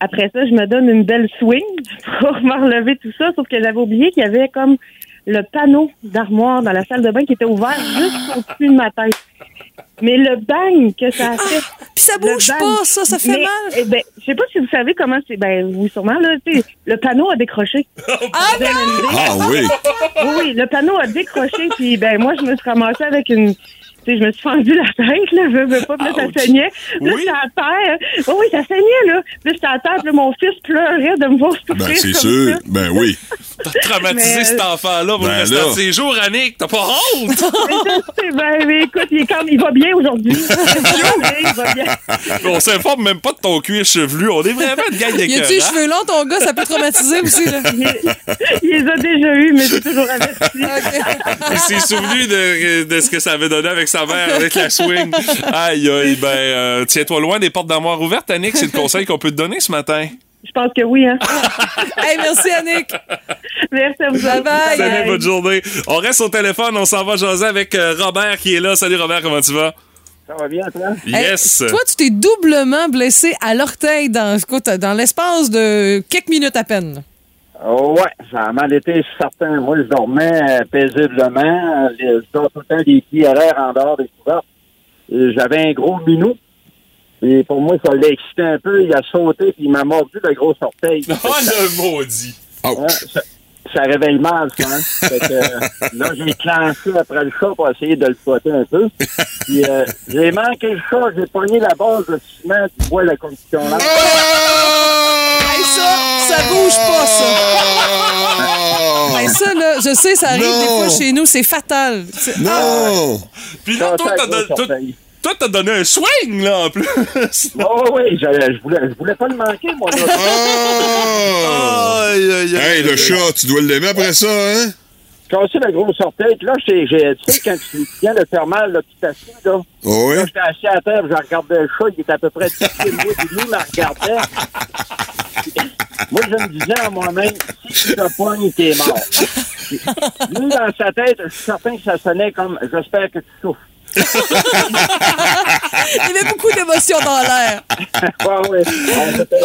après ça, je me donne une belle swing pour me relever tout ça. Sauf que j'avais oublié qu'il y avait comme le panneau d'armoire dans la salle de bain qui était ouvert juste au-dessus de ma tête. Mais le bang que ça a fait. Puis ça bouge bang. pas, ça, ça fait Mais, mal. eh ben, je sais pas si vous savez comment c'est. Ben, oui, sûrement, là. tu sais, Le panneau a décroché. Ah. Ah oui. Oui, oui, le panneau a décroché, puis ben moi, je me suis ramassée avec une... Je me suis fendu la tête, là, je veux pas, puis là, ça saignait. Puis Là, Oui? j'étais à terre. Oh, oui, ça saignait, là. Puis là, j'étais à terre, puis là, mon fils pleurait de me voir souffrir Ben, c'est sûr. ça. Ben oui. T'as traumatisé Mais, cet euh, enfant-là pour Ben le restant là. de ses jours, Annick. T'as pas honte? Sais, ben, mais écoute, il, est comme, il va bien aujourd'hui. il va bien. On s'informe même pas de ton cuir chevelu. On est vraiment une gang de Y a-tu les cheveux longs, ton gars? Ça peut traumatiser aussi, là. Il, il les a déjà eus, mais j'ai toujours averti. Il s'est souvenu de, de ce que ça avait donné avec sa mère, avec la swing. Aïe, aïe, ben, euh, tiens-toi loin des portes d'armoire ouvertes, Annick. C'est le conseil qu'on peut te donner ce matin. Je pense que oui, hein. Hey, merci, Annick. Merci à vous. Bye bye. Salut, bonne journée. On reste au téléphone, on s'en va jaser avec euh, Robert qui est là. Salut Robert, comment tu vas? Ça va bien, toi? Yes. Hey, toi, tu t'es doublement blessé à l'orteil dans, dans l'espace de quelques minutes à peine. Oh, ouais, ça a mal été certain. Moi, je dormais euh, paisiblement. Les- Je dors tout le temps des pieds à l'air en dehors des couvertes. Et J'avais un gros minou. Et pour moi, ça l'a excité un peu. Il a sauté puis il m'a mordu le gros orteil. Oh, le maudit. Ouais, ça, ça réveille mal, ça. Hein? Fait que, euh, là, j'ai clenché après le chat pour essayer de le spotter un peu. Puis, euh, j'ai manqué le chat. J'ai pogné la base de ciment du bois de la construction là. Hey, ça, ça bouge pas, ça. Hey, ça, là, je sais, ça arrive Non. des fois chez nous, c'est fatal. Non! Puis là, toi, t'as toi- t'as donné un swing, là, en plus. Oh oui, je, voulais, je voulais pas le manquer, moi. là. Oh! Hey, le chat, tu dois l'aimer après ça, hein? cassé la grosse orteil. Puis là, j'ai, j'ai- tu sais, quand tu viens de faire mal, là, tu t'assis, là. Oh oui? Là, j'étais assis à terre, je regardais le chat, il était à peu près 10 pieds de moi, puis lui, il me regardait. Moi, je me disais à moi-même, si tu te pognes, t'es mort. Lui, dans sa tête, je suis certain que ça sonnait comme, j'espère que tu souffres. Il y avait beaucoup d'émotions dans l'air. Ouais, c'était-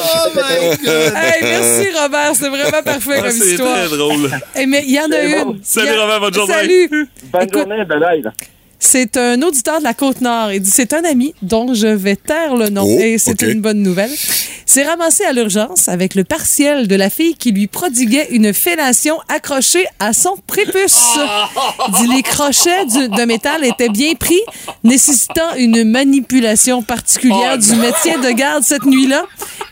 c'était- Hey, merci, Robert. C'était vraiment parfait Ah, comme c'est histoire. très drôle. Eh, mais il y en a C'est une. bon. Salut, a- Robert, bonne journée. Salut. Bonne Écoute, journée, bye là. C'est un auditeur de la Côte-Nord. Il dit c'est un ami dont je vais taire le nom. Oh, Et c'est une bonne nouvelle. C'est ramassé à l'urgence avec le partiel de la fille qui lui prodiguait une fellation accrochée à son prépuce. Il dit les crochets du- de métal étaient bien pris, nécessitant une manipulation particulière du métier de garde cette nuit-là.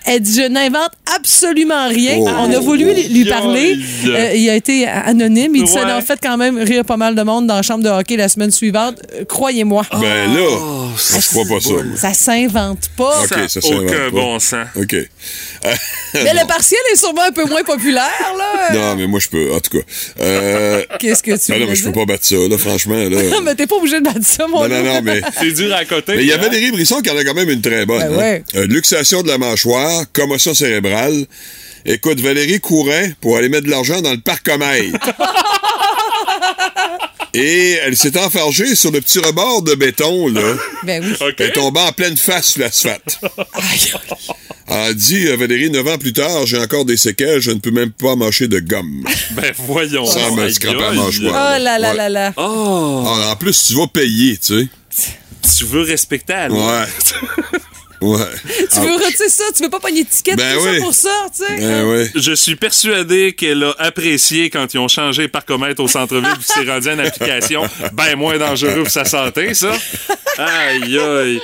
Elle dit je n'invente absolument rien. Oh. On a voulu lui- parler. Euh, il a été anonyme. Il dit ça a fait quand même rire pas mal de monde dans la chambre de hockey la semaine suivante. Euh, Croyez-moi. Ben là, je crois pas ça. moi. Ça s'invente pas. OK, ça Ça s'invente aucun pas. bon sens. OK. Euh, Mais le partiel est sûrement un peu moins populaire, là. Non, mais moi, je peux. En tout cas. Euh, Qu'est-ce que tu ben voulais mais je peux pas battre ça, là, franchement. Là. Non, mais t'es pas obligé de battre ça, mon Non, non, non, mais. C'est dur à côté. Mais il y hein? avait Valérie Brisson qui en a quand même une très bonne. Ben hein. ouais. Euh, luxation de la mâchoire, commotion cérébrale. Écoute, Valérie courait pour aller mettre de l'argent dans le parc Comeille. Et elle s'est enfargée sur le petit rebord de béton, là. Ben oui. Elle est tombée en pleine face sur l'asphalte. Aïe. Elle a dit, euh, Valérie, 9 ans plus tard, j'ai encore des séquelles, je ne peux même pas mâcher de gomme. Ben voyons. Ça me scrape la aïe. mâchoire. Oh là là Ouais. là là. Oh, Ah, en plus, tu vas payer, tu sais. tu veux respecter la loi. Ouais. Ouais. Tu veux retirer ça? Tu veux pas pogner de ticket Ben tout oui. ça pour ça, tu sais? Ben. Je suis persuadé qu'elle a apprécié quand ils ont changé parcomètre au centre-ville puis c'est rendu une application bien moins dangereux pour sa santé, ça. Aïe, aïe.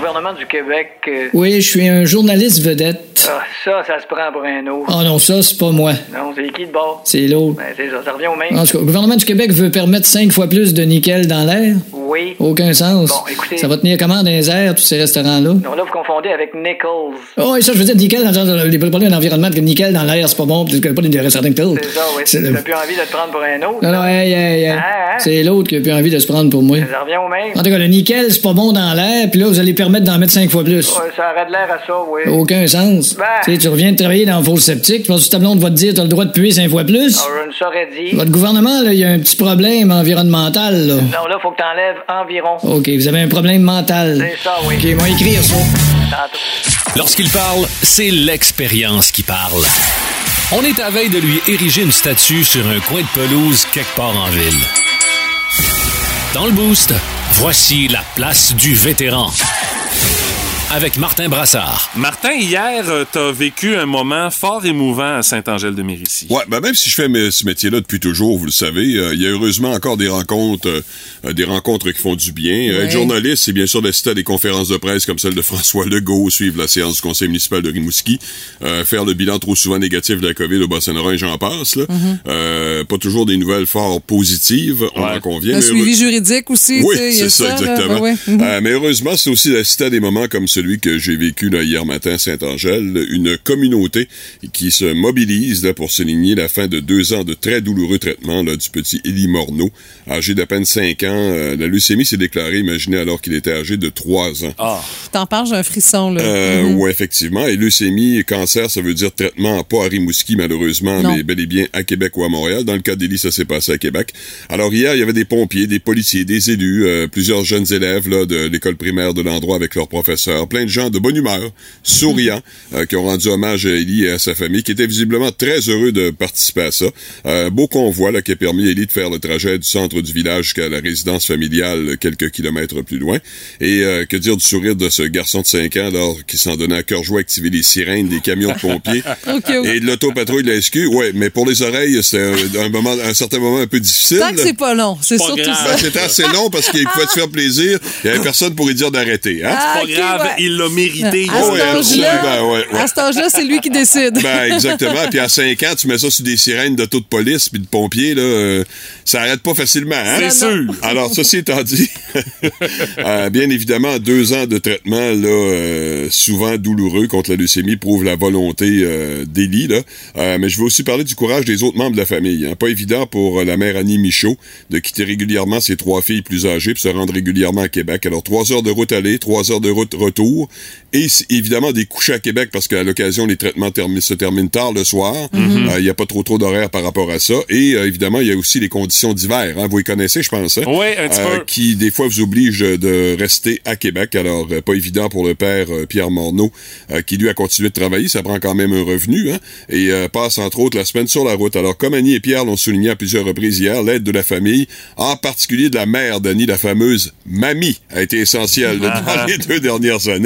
Gouvernement du Québec. euh, Oui, je suis un journaliste vedette. ah, ça, ça se prend pour un autre. Oh non, ça, c'est pas moi. Non, c'est qui de bord? C'est l'autre. Ben, c'est ça, ça revient au même. En tout cas, le gouvernement du Québec veut permettre cinq fois plus de nickel dans l'air? Oui. Aucun sens. Bon, écoutez- Ça va tenir comment dans les airs, tous ces restaurants-là? Non, là, vous confondez avec Nichols. Oh, et ça, je veux dire, nickel dans, dans, les problèmes d'environnement, que nickel dans l'air, c'est pas bon, parce que pas des restaurants Nichols. C'est ça, oui. C'est le- T'as plus envie de te prendre pour un autre? Non, non, hey, hey, hey. Hein, hein? C'est l'autre qui a plus envie de se prendre pour moi. Ça revient au même. En tout cas, le nickel, c'est pas bon dans l'air, puis là, vous allez permettre d'en mettre cinq fois plus. Ouais, ça aurait de l'air à ça, oui. Aucun sens. Ben. Tu sais, tu reviens de travailler dans le four septique, tu penses que le tableau va te dire t'as le droit de puer cinq fois plus? Alors, je ne saurais dire. Votre gouvernement, là, il y a un petit problème environnemental, là. Non, là, faut que t'enlèves environ. OK, vous avez un problème mental. C'est ça, oui. OK, moi, écrire ça. Tantôt. Lorsqu'il parle, c'est l'expérience qui parle. On est à veille de lui ériger une statue sur un coin de pelouse quelque part en ville. Dans le boost, voici la place du vétéran. Avec Martin Brassard. Martin, hier, euh, t'as vécu un moment fort émouvant à Saint-Angèle-de-Mérici. Ouais, ben même si je fais ce métier-là depuis toujours, vous le savez, euh, il y a heureusement encore des rencontres, euh, des rencontres qui font du bien. Euh, Être journaliste, c'est bien sûr d'assister à des conférences de presse comme celle de François Legault, suivre la séance du conseil municipal de Rimouski, euh, faire le bilan trop souvent négatif de la COVID au Bas-Saint-Laurent et j'en passe. Là. Euh, pas toujours des nouvelles fort positives, on en convient. Un mais suivi juridique aussi, oui, c'est ça, exactement. Ben ouais. Mhm. Euh, mais heureusement, c'est aussi d'assister à des moments comme celui que j'ai vécu là, hier matin à Saint-Angèle, une communauté qui se mobilise là, pour souligner la fin de deux ans de très douloureux traitement là, du petit Élie Morneau, âgé d'à peine 5 ans. Euh, la leucémie s'est déclarée, imaginez, alors qu'il était âgé de 3 ans. Ah. T'en parles, j'ai un frisson, là. Euh, Mhm. Oui, effectivement. Et leucémie, cancer, ça veut dire traitement pas à Rimouski, malheureusement, Non. mais bel et bien à Québec ou à Montréal. Dans le cas d'Élie, ça s'est passé à Québec. Alors hier, il y avait des pompiers, des policiers, des élus, euh, plusieurs jeunes élèves là, de l'école primaire de l'endroit avec leurs professeurs, plein de gens de bonne humeur, souriants, euh, qui ont rendu hommage à Élie et à sa famille, qui étaient visiblement très heureux de participer à ça. Euh, beau convoi là, qui a permis à Élie de faire le trajet du centre du village jusqu'à la résidence familiale quelques kilomètres plus loin. Et euh, que dire du sourire de ce garçon de 5 ans alors qui s'en donnait à cœur joie à activer les sirènes des camions de pompiers Ok, oui. et de l'autopatrouille de la SQ. Ouais, mais pour les oreilles, c'était un, un moment, un certain moment un peu difficile. Tant que c'est pas long, c'est surtout grave. ça. Ben, C'était assez long parce qu'il pouvait te faire plaisir. Il y avait personne pour lui dire d'arrêter. Hein? Ah, Pas ok, grave. ouais. Il l'a mérité. À cet âge-là, absolument, ouais, ouais. à cet âge-là, c'est lui qui décide. Ben, exactement. Puis à 5 ans, tu mets ça sur des sirènes d'auto de police puis de pompiers, là, euh, ça arrête pas facilement, hein? C'est sûr. Alors, ceci étant dit, euh, bien évidemment, deux ans de traitement, là, euh, souvent douloureux contre la leucémie, prouvent la volonté euh, d'Élie, là. Euh, mais je veux aussi parler du courage des autres membres de la famille. hein. Pas évident pour la mère Annie Michaud de quitter régulièrement ses trois filles plus âgées puis se rendre régulièrement à Québec. Alors, trois heures de route aller, trois heures de route retour, et évidemment des couches à Québec parce qu'à l'occasion, les traitements termi- se terminent tard le soir. Euh, Il Mhm. n'y a pas trop trop d'horaire par rapport à ça. Et euh, évidemment, il y a aussi les conditions d'hiver. Hein. Vous les connaissez, je pense. Hein? Oui, un petit peu. Qui, des fois, vous obligent de rester à Québec. Alors, euh, pas évident pour le père euh, Pierre Morneau, euh, qui lui a continué de travailler. Ça prend quand même un revenu. Hein? Et euh, passe, entre autres, la semaine sur la route. Alors, comme Annie et Pierre l'ont souligné à plusieurs reprises hier, l'aide de la famille, en particulier de la mère d'Annie, la fameuse mamie, a été essentielle dans les deux dernières années.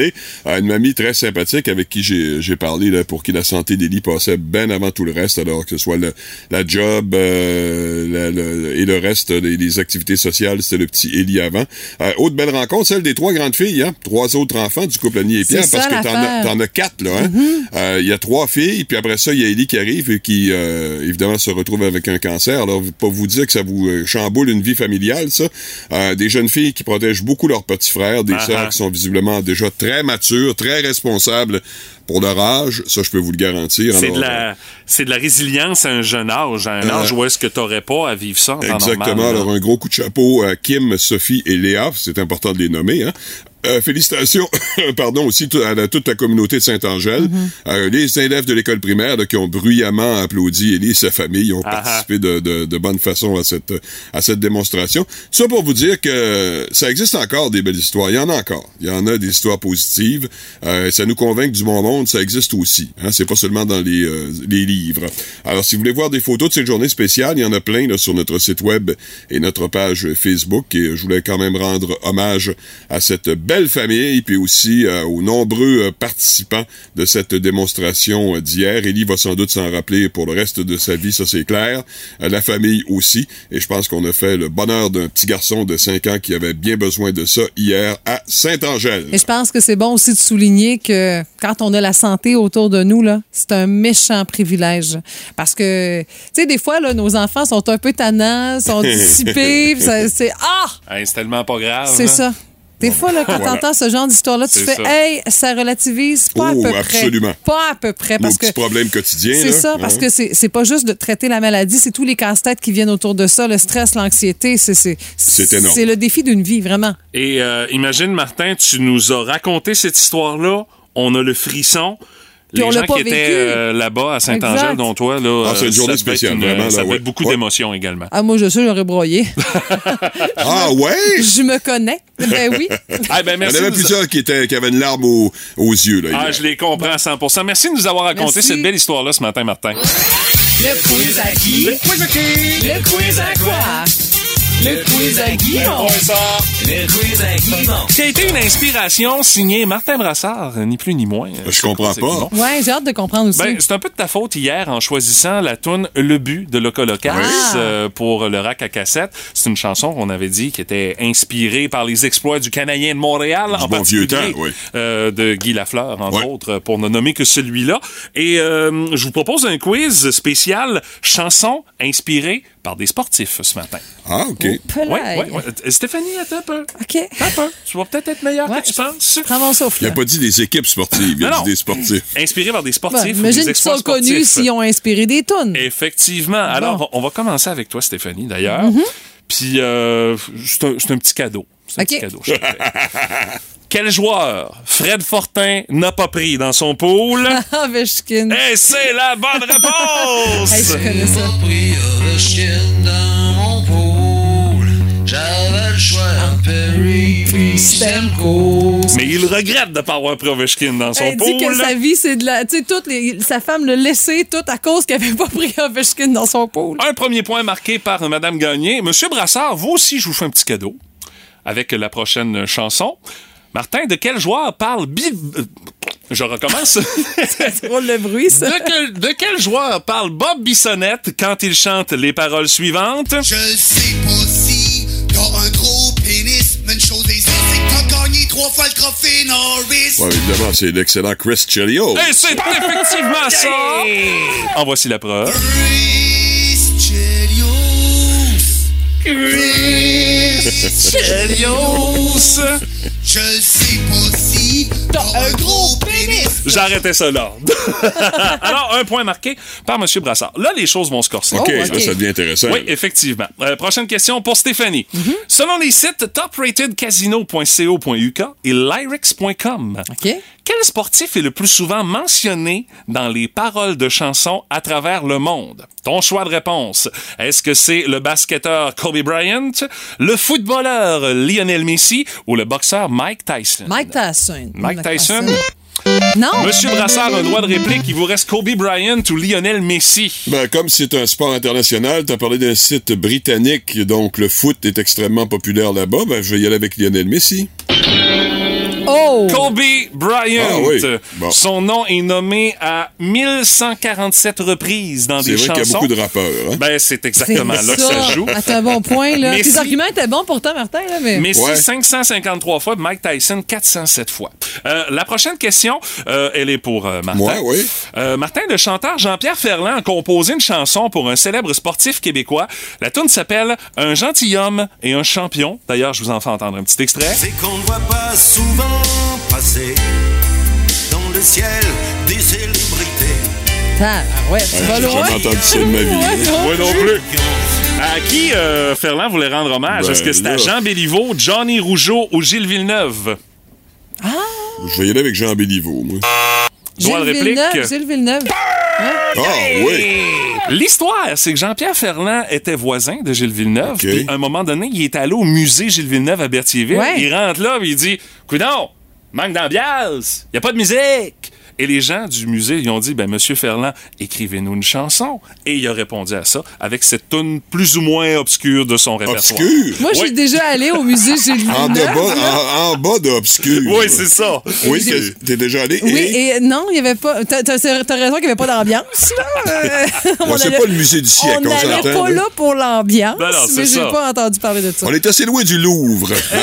Euh, une mamie très sympathique avec qui j'ai parlé là, pour qui la santé d'Élie passait bien avant tout le reste, alors que ce soit le- la job euh, la- le- et le reste des, des activités sociales, c'était le petit Élie avant. Euh, autre belle rencontre, celle des trois grandes filles, hein? trois autres enfants du couple Annie et Pierre, ça, parce que t'en as, as quatre, là. hein. Euh, Il y a trois filles, puis après ça, il y a Élie qui arrive et qui, euh, évidemment, se retrouve avec un cancer. Alors, pas vous dire que ça vous chamboule une vie familiale, ça. Euh, des jeunes filles qui protègent beaucoup leurs petits frères, des Ah sœurs ah. qui sont visiblement déjà très matures, très responsables pour leur âge. Ça, je peux vous le garantir. C'est de, la, c'est de la résilience à un jeune âge, à un Euh, âge où est-ce que t'aurais pas à vivre ça en Exactement. normal. Alors, un gros coup de chapeau à Kim, Sophie et Léa. C'est important de les nommer. Hein? Euh, félicitations, pardon, aussi à la- toute la communauté de Saint-Angèle. Mm-hmm. Euh, les élèves de l'école primaire là, qui ont bruyamment applaudi Élie et sa famille ont Ah ah. participé de, de, de bonne façon à cette, à cette démonstration. Ça pour vous dire que ça existe encore des belles histoires. Il y en a encore. Il y en a des histoires positives. Euh, ça nous convainc que du bon monde, ça existe aussi. Hein? C'est pas seulement dans les, euh, les livres. Alors, si vous voulez voir des photos de cette journée spéciale, il y en a plein là, sur notre site web et notre page Facebook. Et je voulais quand même rendre hommage à cette belle famille, puis aussi euh, aux nombreux euh, participants de cette démonstration euh, d'hier. Élie va sans doute s'en rappeler pour le reste de sa vie, ça c'est clair. Euh, la famille aussi. Et je pense qu'on a fait le bonheur d'un petit garçon de 5 ans qui avait bien besoin de ça hier à Saint-Angèle. Et je pense que c'est bon aussi de souligner que quand on a la santé autour de nous, là, c'est un méchant privilège. Parce que, tu sais, des fois, là, nos enfants sont un peu tannants, sont dissipés, c'est Ah! Hey, c'est tellement pas grave. C'est hein? ça. Des fois, là, quand Voilà. t'entends ce genre d'histoire-là, tu fais ça. Hey, ça relativise pas Oh, à peu absolument. près. Pas à peu près. Nos Parce que petits problèmes quotidiens. c'est ça, parce hein. que c'est c'est pas juste de traiter la maladie, c'est tous les casse-têtes qui viennent autour de ça, le stress, l'anxiété. C'est c'est- C'est énorme. C'est le défi d'une vie, vraiment. Et euh, imagine, Martin, tu nous as raconté cette histoire-là. On a le frisson. Les on gens qui étaient euh, là-bas à Saint-Angèle, dont toi, là, Ah, c'est une journée ça devait être spéciale, une- vraiment, Ça là, devait ouais. être beaucoup Ouais. d'émotions également. Ah, moi, je sais, j'aurais broyé. Ah ouais? Je me connais. Ben oui. Ah, ben, Il y merci en avait plusieurs qui, étaient, qui avaient une larme aux, aux yeux. Là, Ah, hier. je les comprends à 100% Merci de nous avoir raconté Merci. cette belle histoire-là ce matin, Martin. Le quiz à qui? Le quiz à qui? Le quiz à quoi? Le quiz à Guimond. Le quiz à. Qui a été une inspiration signée Martin Brassard, ni plus ni moins. Je comprends C'est pas. Ouais, j'ai hâte de comprendre aussi. Ben, c'est un peu de ta faute hier en choisissant la tune Le but de Loco Locas Ah. euh, pour le rack à cassette. C'est une chanson qu'on avait dit qui était inspirée par les exploits du Canadien de Montréal, en bon vieux temps, oui. euh, de Guy Lafleur, entre Ouais. autres, pour ne nommer que celui-là. Et euh, je vous propose un quiz spécial chanson inspirée par des sportifs ce matin. Ah, OK. Oui, oui. Stéphanie, attends un peu. OK. Attends un peu. Tu vas peut-être être meilleur Ouais. que tu penses. Prends mon souffle. Il n'a pas dit des équipes sportives, il a Non, dit des sportifs. Inspiré par des sportifs. imagine qu'ils sont connus s'ils ont inspiré des tunes. Effectivement. Alors, on va commencer avec toi, Stéphanie, d'ailleurs. Puis, euh, c'est un, petit cadeau. C'est un OK. petit cadeau. je te le fais. Quel joueur Fred Fortin n'a pas pris dans son pool? Ah. Et c'est la bonne réponse! Hey, je connais ça. Mais il regrette de ne pas avoir pris Ovechkin dans son Elle dit que sa vie, c'est de la. Tu sais, toutes les- sa femme l'a laissé tout à cause qu'elle avait pas pris Ovechkin dans son pool. Un premier point marqué par Madame Gagné. Monsieur Brassard, vous aussi, je vous fais un petit cadeau avec la prochaine chanson. Martin, de quel joueur parle Bill... euh, Je recommence. C'est drôle le bruit, ça. De quel, de quel joueur parle Bob Bissonnette quand il chante les paroles suivantes? Je sais pas si t'as un gros trois fois le trophée Norris. Ouais, évidemment, c'est l'excellent Chris Chelios. Et c'est effectivement ça! En voici la preuve. Chris Chelios. Chris Chelios. Je sais pas si t'as un gros pénis. J'arrêtais ça là. Alors, un point marqué par M. Brassard. Là, les choses vont se corser. OK, là, ça devient intéressant. Oui, effectivement. Euh, prochaine question pour Stéphanie. Selon les sites topratedcasino.co.uk et lyrics.com, quel sportif est le plus souvent mentionné dans les paroles de chansons à travers le monde? Ton choix de réponse. Est-ce que c'est le basketteur Kobe Bryant, le footballeur Lionel Messi ou le boxeur Mike Tyson? Mike Tyson. Mike Tyson? Non. Monsieur Brassard a un droit de réplique. Il vous reste Kobe Bryant ou Lionel Messi. Ben, comme c'est un sport international, t'as parlé d'un site britannique, donc le foot est extrêmement populaire là-bas, ben, je vais y aller avec Lionel Messi. Oh! Kobe Bryant. Ah oui. Bon. Son nom est nommé à 1147 reprises dans C'est des vrai qu'il y a chansons. beaucoup de rappeurs. Hein? Ben, c'est exactement là que ça joue. T'as un bon point, là. Messi- Tes arguments étaient bons pourtant, Martin, là, mais. Messi 553 fois, Mike Tyson 407 fois. Euh, la prochaine question, euh, elle est pour euh, Martin. Moi, oui. Euh, Martin, le chanteur Jean-Pierre Ferland a composé une chanson pour un célèbre sportif québécois. La tune s'appelle Un gentilhomme et un champion. D'ailleurs, je vous en fais entendre un petit extrait. C'est qu'on ne voit pas souvent passer dans le ciel des célébrités. Ah, ouais, tu vas J'ai loin. jamais entendu ça de ma vie. Ouais, Moi non plus. À qui euh, Ferland voulait rendre hommage? Ben, Est-ce que c'était à là. Jean Béliveau, Johnny Rougeau ou Gilles Villeneuve? Je vais y aller avec Jean Béliveau, moi. Droit de Gilles réplique? Villeneuve, Gilles Villeneuve. Ah, oui. L'histoire, c'est que Jean-Pierre Ferland était voisin de Gilles Villeneuve. OK. Puis, à un moment donné, il est allé au musée Gilles Villeneuve à Berthierville. Ouais. Il rentre là, puis il dit Coudon, manque d'ambiance, il a pas de musique. Et les gens du musée, ils ont dit, ben, Monsieur Ferland, écrivez-nous une chanson. Et il a répondu à ça avec cette tune plus ou moins obscure de son répertoire. Obscur. Moi, je suis Oui. déjà allé au musée Gilles En, Villeneuve. bas, en, en bas de obscur. Oui, c'est ça. Oui, t'es- t'es déjà allé. Oui, et- et non, il n'y avait pas. T'as raison qu'il n'y avait pas d'ambiance, là. Euh, Bon, c'est allait- pas le musée du siècle, On on n'allait s'entend, pas là. pour l'ambiance, Ben c'est mais j'ai pas entendu parler de ça. On est assez loin du Louvre. hein?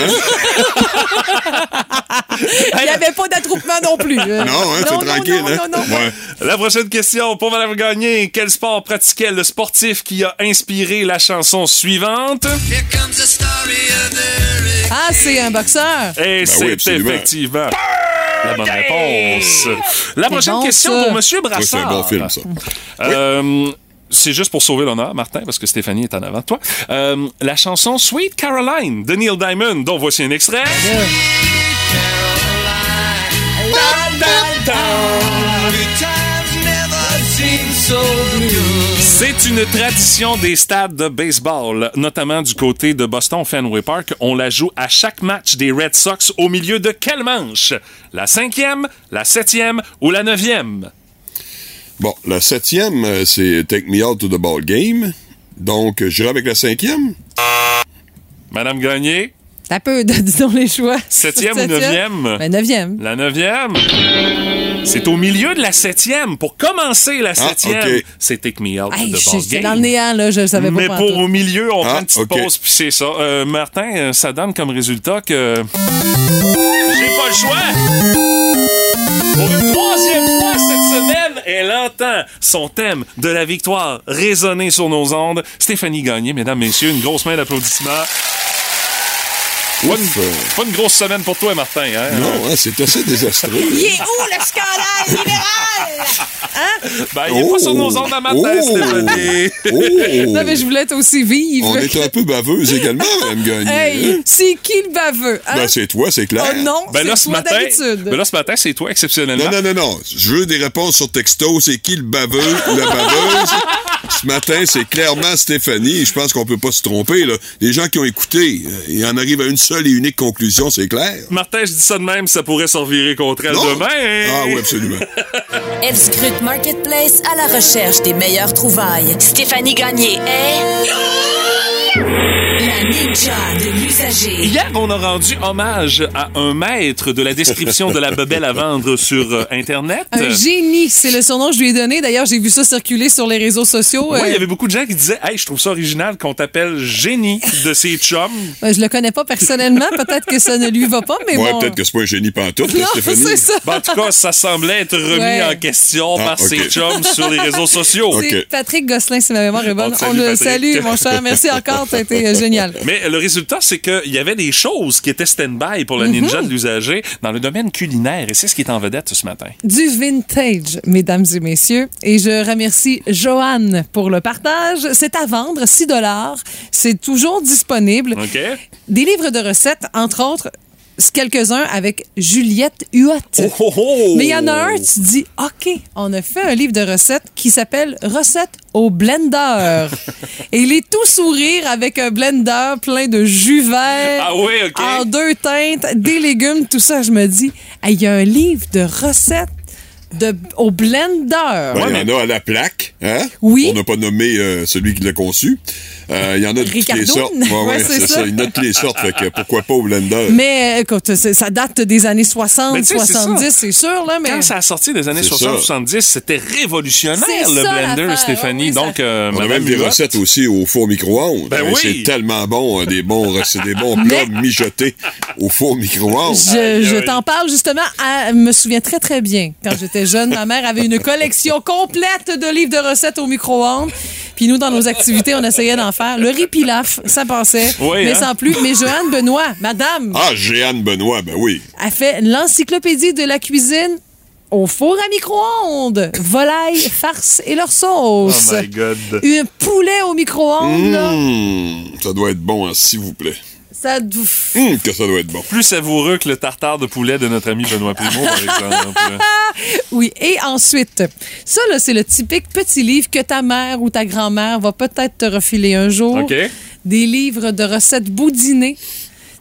Il n'y avait pas d'attroupement non plus. Euh, Non, hein, c'est non, tranquille. non, hein? non, non, non. Ouais. La prochaine question pour Madame Gagné. Quel sport pratiquait le sportif qui a inspiré la chanson suivante? Here comes the story of Eric. Ah, c'est un boxeur. Et c'est Ben oui, absolument. effectivement la bonne réponse. La prochaine bon, question ça. pour Monsieur Ouais, c'est Brassard. un bon film, ça. Euh, C'est juste pour sauver l'honneur, Martin, parce que Stéphanie est en avant de toi. Euh, la chanson Sweet Caroline de Neil Diamond, dont voici un extrait. C'est une tradition des stades de baseball, notamment du côté de Boston Fenway Park. On la joue à chaque match des Red Sox au milieu de quelle manche? La cinquième, la septième ou la neuvième? Bon, la septième, euh, c'est Take Me Out to the Ball Game. Donc, j'irai avec la cinquième. Madame Gagné, T'as peu, disons les choix. septième ou neuvième? Ben, neuvième. La neuvième? C'est au milieu de la septième. Pour commencer la septième, Ah, ok. c'est Take Me Out Hey, Ball J'étais Game. dans le néant, là, je savais pas. Mais pour au milieu, on Ah, prend une petite pause, puis c'est ça. Euh, Martin, euh, ça donne comme résultat que j'ai pas le choix. Pour une troisième fois cette semaine, elle entend son thème de la victoire résonner sur nos ondes. Stéphanie Gagné, mesdames, messieurs, une grosse main d'applaudissements. Pas une, Ouf, pas une grosse semaine pour toi, Martin. Hein? Non, hein, c'est assez désastreux. Il est où le scandale libéral? Ben, il est pas sur nos ondes à matin, Oh! Stéphanie. Oh! Non, mais je voulais être aussi vive. On est un peu baveuse également, Mme Gagné. Hey, hein? c'est qui le baveux? Hein? Ben, c'est toi, c'est clair. oh non, Ben là, c'est ce toi matin, d'habitude. ben là, ce matin, c'est toi, exceptionnellement. Non, non, non, non. Je veux des réponses sur texto. C'est qui le baveux ou la baveuse? Ce matin, c'est clairement Stéphanie. Je pense qu'on peut pas se tromper. Là. Les gens qui ont écouté, euh, ils en arrivent à une seule et unique conclusion, c'est clair. Martin, je dis ça de même, ça pourrait s'en revirer contre elle Non? demain. hein? Ah oui, absolument. Elle scrute Marketplace à la recherche des meilleures trouvailles. Stéphanie Gagné est La ninja de l'usager. Hier, on a rendu hommage à un maître de la description de la bebelle à vendre sur euh, Internet. Un génie, c'est le surnom que je lui ai donné. D'ailleurs, j'ai vu ça circuler sur les réseaux sociaux. Oui, il y Euh, avait beaucoup de gens qui disaient Hey, je trouve ça original qu'on t'appelle génie de ses chums. euh, je le connais pas personnellement. Peut-être que ça ne lui va pas, mais ouais, bon. peut-être que c'est pas un génie pantoute, là, Non, Stéphanie. c'est ça. Ben, en tout cas, ça semblait être remis Ouais. en question Ah, par ok. ses chums sur les réseaux sociaux. C'est Patrick Gosselin, si ma mémoire est bonne. On On le Patrick. salue, mon cher. Merci encore. Ça a été euh, génial. Mais le résultat, c'est qu'il y avait des choses qui étaient stand-by pour la ninja de l'usager dans le domaine culinaire. Et c'est ce qui est en vedette ce matin. Du vintage, mesdames et messieurs. Et je remercie Joanne pour le partage. C'est à vendre, 6 C'est toujours disponible. OK? Des livres de recettes, entre autres, quelques-uns avec Juliette Huot. oh! Mais il y en a un, tu dis, OK, on a fait un livre de recettes qui s'appelle Recettes au blender. Et il est tout sourire avec un blender plein de jus vert. Ah oui. En deux teintes, des légumes, tout ça. Je me dis, Hey, il y a un livre de recettes de, au blender. Ouais, il y en a à la plaque, hein? Oui. On n'a pas nommé euh, celui qui l'a conçu. Euh, Il y en a de toutes les sortes. Ouais, Ouais, ouais, c'est ça. ça. Il y en a de toutes les sortes. Fait que pourquoi pas au blender? Mais écoute, ça date des années 60, Mais tu sais, c'est 70, ça. c'est sûr. Là, mais... Quand ça a sorti des années C'est 60-70, c'était révolutionnaire, le ça, blender. Stéphanie. Oui, Donc, euh, On a même des Huot- recettes aussi au four micro-ondes. Ben oui. C'est tellement bon, hein, des bons, recettes- des bons plats mijotés au four micro-ondes. Je, je t'en parle justement. à- Je me souviens très, très bien. Quand j'étais jeune, ma mère avait une collection complète de livres de recettes au micro-ondes. Puis nous, dans nos activités, on essayait d'en faire. Le riz pilaf, ça passait. Oui, mais hein? sans plus. Mais Joanne Benoît, madame, Ah, Jeanne Benoît, ben oui. a fait l'encyclopédie de la cuisine au four à micro-ondes. Volaille, farce et leur sauce. Oh my God. Un poulet au micro-ondes, là. Mmh, ça doit être bon, hein, s'il vous plaît. Ça... Hum, que ça doit être bon. Plus savoureux que le tartare de poulet de notre ami Benoît Primo, par exemple. Oui, et ensuite, ça, là, c'est le typique petit livre que ta mère ou ta grand-mère va peut-être te refiler un jour. OK. Des livres de recettes boudinées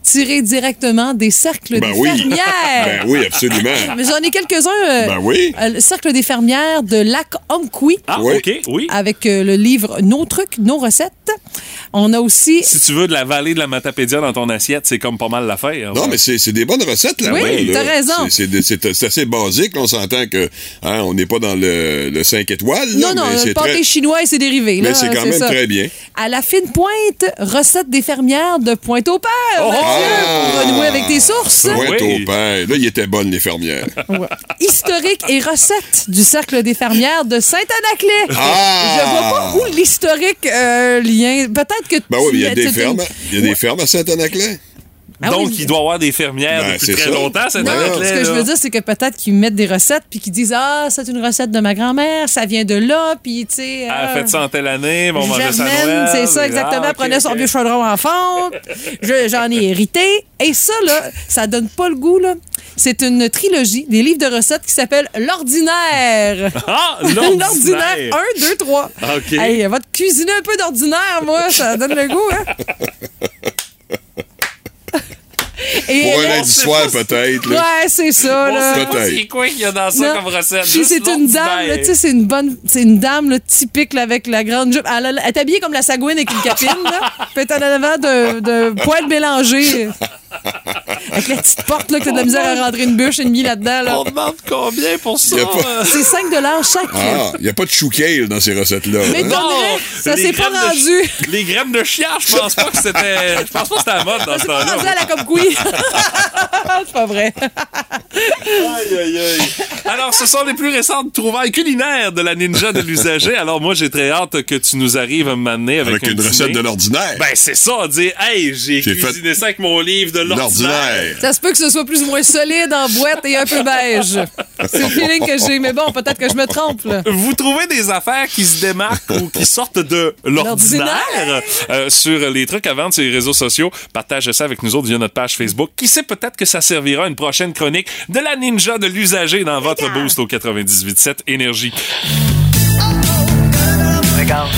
tirés directement des cercles Ben des oui. fermières. Ben oui, absolument. Mais j'en ai quelques-uns. euh, Ben oui. euh, le cercle des fermières de Lac Omkoui. Ah, Oui. OK, oui. Avec euh, le livre Nos trucs, nos recettes. On a aussi. Si tu veux de la vallée de la Matapédia dans ton assiette, c'est comme pas mal l'affaire. Non, mais c'est c'est des bonnes recettes, là. Oui, là. t'as raison. C'est- assez basique. là. On s'entend que hein, on n'est pas dans le, le 5 étoiles. là, Non, non, mais le pâté très- chinois et ses dérivés. Mais c'est quand même ça. très bien. À la fine pointe, recette des fermières de Pointe-au-Père. Mathieu, pour renouer avec tes sources. Pointe au père. Là, il était bonne, les fermières. Historique et recettes du cercle des fermières de Saint-Anaclet. Ah! Je vois pas où l'historique euh, lien. Peut-être que Ben oui, il y a des fermes. Il y a des fermes à Saint-Anaclet. Ah Donc, oui. il doit y avoir des fermières Ben, depuis c'est très ça. longtemps, cette Non, ce que je veux dire, c'est que peut-être qu'ils mettent des recettes puis qu'ils disent Ah, c'est une recette de ma grand-mère, ça vient de là, puis tu sais. Ah, euh, faites ça en telle année, on mangeait ça c'est ça exactement. Ah, prenait son vieux chaudron en fonte. Je- J'en ai hérité. Et ça, là, ça donne pas le goût, là. C'est une trilogie, des livres de recettes qui s'appelle L'Ordinaire. Ah, l'Ordinaire. 1, 2, 3. OK. Hey, va te cuisiner un peu d'ordinaire, moi. Ça donne le goût, hein? Et Pour un lundi soir, peut-être. Ouais, c'est ça, là. Peut-être. c'est quoi qu'il y a dans ça Non. comme recette. C'est une dame, tu sais, c'est une bonne, c'est une dame là, typique là, avec la grande jupe. Elle, est habillée comme la sagouine avec une capine, là. Puis elle est en avant de, de poêle mélangé. Avec la petite porte là, que t'as de la misère à rentrer une bûche et demie là-dedans. Là. On demande combien pour ça? Pas- C'est 5 chaque. Ah, il n'y a pas de chou kale dans ces recettes-là. Mais hein? t'en ça s'est pas rendu. Les graines de chiard, je pense pas que c'était. Je pense pas que c'était la mode dans ce C'est pas rendu temps-là. à la comme couille. c'est pas vrai. Aïe, aïe, aïe. Alors, ce sont les plus récentes trouvailles culinaires de la ninja de l'usager. Alors, moi, j'ai très hâte que tu nous arrives à m'amener avec, Avec un une dîner. recette de l'ordinaire. Ben, c'est ça, dire, hey, j'ai J'ai cuisiné ça avec mon livre de l'ordinaire. L'ordinaire. Ça se peut que ce soit plus ou moins solide en boîte et un peu beige. C'est le feeling que j'ai, mais bon, peut-être que je me trompe. Là. Vous trouvez des affaires qui se démarquent ou qui sortent de l'ordinaire euh, sur les trucs à vendre sur les réseaux sociaux? Partagez ça avec nous autres via notre page Facebook. Qui sait, peut-être que ça servira à une prochaine chronique de la ninja de l'usager dans votre boost au 98.7 Énergie. Regarde,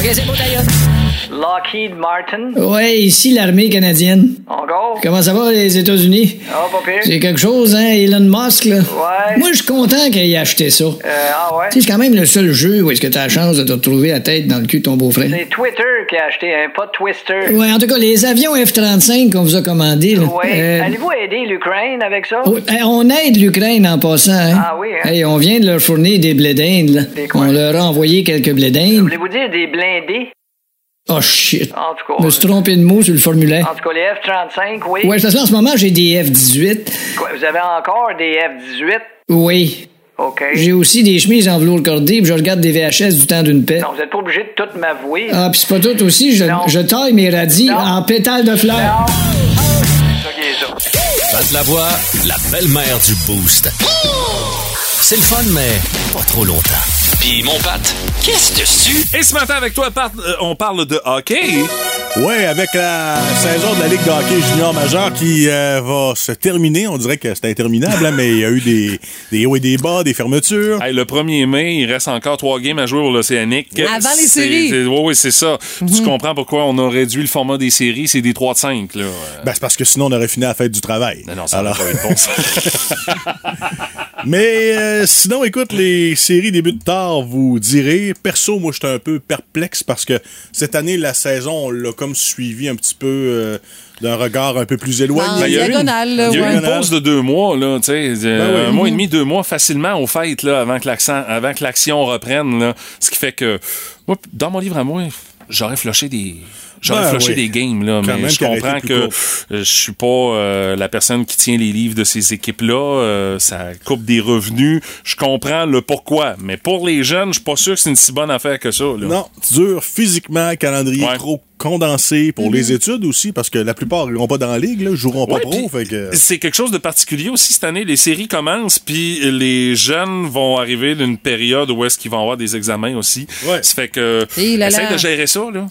OK, c'est bon, d'ailleurs. Lockheed Martin. Ouais, ici l'armée canadienne. Encore? Comment ça va, les États-Unis? Ah, pas pire. C'est quelque chose, hein, Elon Musk, là? Ouais. Moi, je suis content qu'il ait acheté ça. Euh, ah ouais? Tu c'est quand même le seul jeu où est-ce que t'as la chance de te retrouver la tête dans le cul de ton beau-frère. C'est Twitter qui a acheté, hein, pas Twister. Ouais, en tout cas, les avions F-35 qu'on vous a commandés, là. Ouais. euh, Allez-vous aider l'Ukraine avec ça? oh, on aide l'Ukraine en passant, hein? Ah oui, hein? Hey, on vient de leur fournir des blé d'Inde, là. Des quoi? On leur a envoyé quelques blé d'Inde. Voulez-vous dire des blindés? Oh, shit. En tout Je cas. me suis trompé de mot sur le formulaire. En tout cas, les F-35, oui. Ouais, parce que en ce moment, j'ai des F-18. Quoi, vous avez encore des F-18? Oui. OK. J'ai aussi des chemises en velours cordé, puis je regarde des VHS du temps d'une paix. Non, vous n'êtes pas obligé de tout m'avouer. Ah, puis c'est pas tout aussi, je, Non. je taille mes radis en pétales de fleurs. C'est ça qui est ça. Pat la voix, la belle-mère du Boost. C'est le fun, mais pas trop longtemps. Puis mon Pat, qu'est-ce dessus? Et ce matin, avec toi, Pat, euh, on parle de hockey. Ouais, avec la saison de la Ligue de hockey junior majeur qui euh, va se terminer. On dirait que c'est interminable, hein, mais il y a eu des, des hauts et des bas, des fermetures. Hey, le 1er mai, il reste encore trois games à jouer pour l'Océanique. Avant les séries. Oui, oui, c'est ça. Mhm. Tu comprends pourquoi on a réduit le format des séries, c'est des 3 de 5. Là. Ben, c'est parce que sinon, on aurait fini à la fête du travail. Non, non, ça Alors- pas bon. Mais euh, sinon, écoute, les séries débutent tard, vous direz. Perso, moi, j'étais un peu perplexe parce que cette année, la saison, on l'a comme suivi un petit peu euh, d'un regard un peu plus éloigné. Il y a eu une- diagonale, là, Il y a eu ouais. une pause de deux mois, là, tu sais, euh, Ben oui. un mois et demi, deux mois facilement au fait, là, avant que l'accent, avant que l'action reprenne, là. Ce qui fait que, moi, dans mon livre à moi, j'aurais flushé des, j'aurais Ben flushé oui. des games, là, Quand mais je comprends que euh, je suis pas euh, la personne qui tient les livres de ces équipes-là, euh, ça coupe des revenus, je comprends le pourquoi, mais pour les jeunes, je suis pas sûr que c'est une si bonne affaire que ça, là. Non, dur physiquement, calendrier Ouais. trop condensé pour les études aussi, parce que la plupart n'iront pas dans la ligue, là, joueront pas Ouais, pro. Fait que... C'est quelque chose de particulier aussi cette année. Les séries commencent, puis les jeunes vont arriver d'une période où est-ce qu'ils vont avoir des examens aussi. Ouais. Ça fait que là essaye là. de gérer ça là.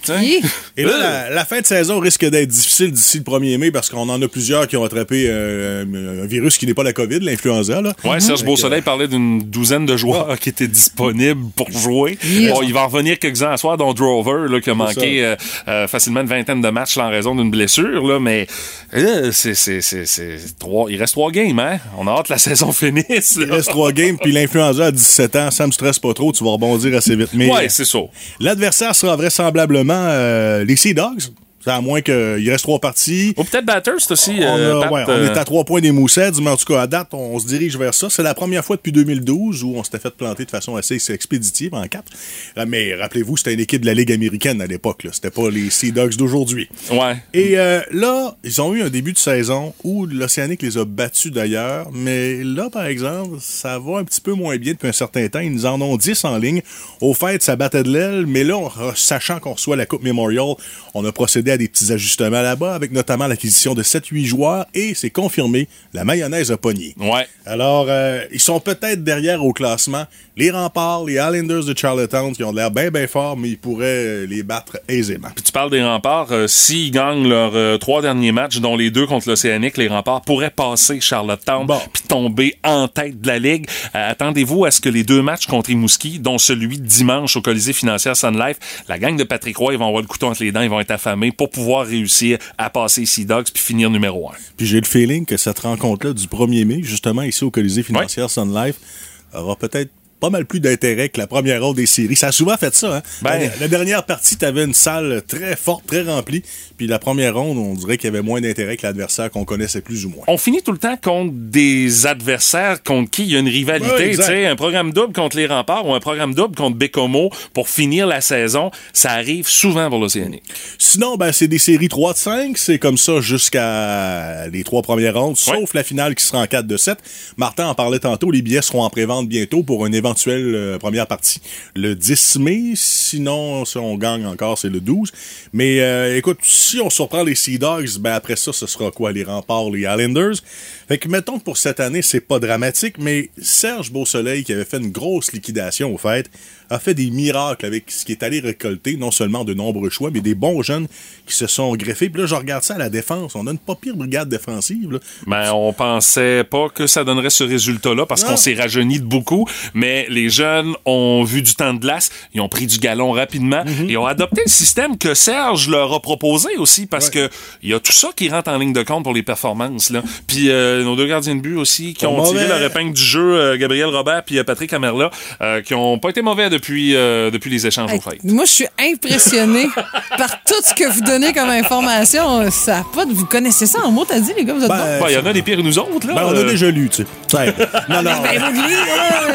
Et là, la, la fin de saison risque d'être difficile d'ici le 1er mai parce qu'on en a plusieurs qui ont attrapé euh, un virus qui n'est pas la COVID, l'influenza. Là. Ouais, Serge Fait Beausoleil parlait d'une douzaine de joueurs qui étaient disponibles pour jouer. Yeah. Bon, il va en revenir quelques-uns à soir, dont Drover, là, qui a manqué ça. euh, euh, facilement une vingtaine de matchs en raison d'une blessure. Là, mais euh, c'est, c'est, c'est, c'est trois, il reste trois games. Hein? On a hâte que la saison finisse. Il reste trois games, puis l'influenza à 17 ans, ça me stresse pas trop, tu vas rebondir assez vite. Mais Ouais, c'est ça. l'adversaire sera vraisemblablement euh, les Sea Dogs. À moins qu'il reste trois parties. Ou peut-être Batters aussi. On, euh, a- Pat, ouais, on euh, est à trois points des Moussets, mais en tout cas, à date, on se dirige vers ça. C'est la première fois depuis 2012 où on s'était fait planter de façon assez expéditive en quatre. Euh, Mais rappelez-vous, c'était une équipe de la Ligue américaine à l'époque. C'était pas les Sea Dogs d'aujourd'hui. Ouais. Et euh, là, ils ont eu un début de saison où l'Océanique les a battus d'ailleurs, mais là, par exemple, ça va un petit peu moins bien depuis un certain temps. Ils nous en ont 10 en ligne. Au fait, ça battait de l'aile, mais là, on- sachant qu'on reçoit la Coupe Memorial, on a procédé à des petits ajustements là-bas, avec notamment l'acquisition de 7-8 joueurs, et c'est confirmé, la mayonnaise a pogné. Ouais. Alors, euh, ils sont peut-être derrière au classement. Les remparts, les Islanders de Charlottetown, qui ont l'air bien, bien forts, mais ils pourraient euh, les battre aisément. Puis tu parles des remparts. euh, S'ils gagnent leurs euh, trois derniers matchs, dont les deux contre l'Océanique, les remparts pourraient passer Charlottetown Bon. puis tomber en tête de la Ligue. Attendez-vous à ce que les deux matchs contre Rimouski, dont celui de dimanche au Colisée financière Sun Life, la gang de Patrick Roy, ils vont avoir le couteau entre les dents, ils vont être affamés pour pouvoir réussir à passer Sea Dogs puis finir numéro un. Puis j'ai le feeling que cette rencontre-là du 1er mai, justement ici au Colisée financière Sun Life, aura peut-être pas mal plus d'intérêt que la première ronde des séries. Ça a souvent fait ça. Hein? Ben- la, la dernière partie, t'avais une salle très forte, très remplie. Puis la première ronde, on dirait qu'il y avait moins d'intérêt que l'adversaire qu'on connaissait plus ou moins. On finit tout le temps contre des adversaires contre qui il y a une rivalité. Tu sais, un programme double contre les remparts ou un programme double contre Bécomo pour finir la saison, ça arrive souvent pour l'Océanique. Sinon, ben, c'est des séries 3 de 5. C'est comme ça jusqu'à les trois premières rondes, sauf la finale qui sera en 4 de 7. Martin en parlait tantôt, les billets seront en pré-vente bientôt pour une éventuelle euh, première partie le 10 mai. Sinon, si on gagne encore, c'est le 12. Mais euh, écoute, si on surprend les Sea Dogs, ben après ça, ce sera quoi? Les remparts, les Islanders. Fait que mettons que pour cette année, c'est pas dramatique, mais Serge Beausoleil, qui avait fait une grosse liquidation au fait, a fait des miracles avec ce qui est allé récolter, non seulement de nombreux choix, mais des bons jeunes qui se sont greffés. Puis là, je regarde ça à la défense. On a une pas pire brigade défensive. Là. Ben, on pensait pas que ça donnerait ce résultat-là parce qu'on s'est rajeuni de beaucoup, mais les jeunes ont vu du temps de glace, ils ont pris du galon rapidement Mhm. et ont adopté le système que Serge leur a proposé aussi parce que il y a tout ça qui rentre en ligne de compte pour les performances là. Puis euh, nos deux gardiens de but aussi qui ont tiré leur épingle du jeu, euh, Gabriel Robert puis euh, Patrick Amerla, euh, qui ont pas été mauvais depuis euh, depuis les échanges au fait. Moi, je suis impressionnée par tout ce que vous donnez comme information. Ça a pas de... Vous connaissez ça en mots, t'as dit, les gars? Vous êtes bons? Ben, il y en a des pires que nous autres là. Ben, on a Euh, déjà lu, tu sais. Non, non. Ben,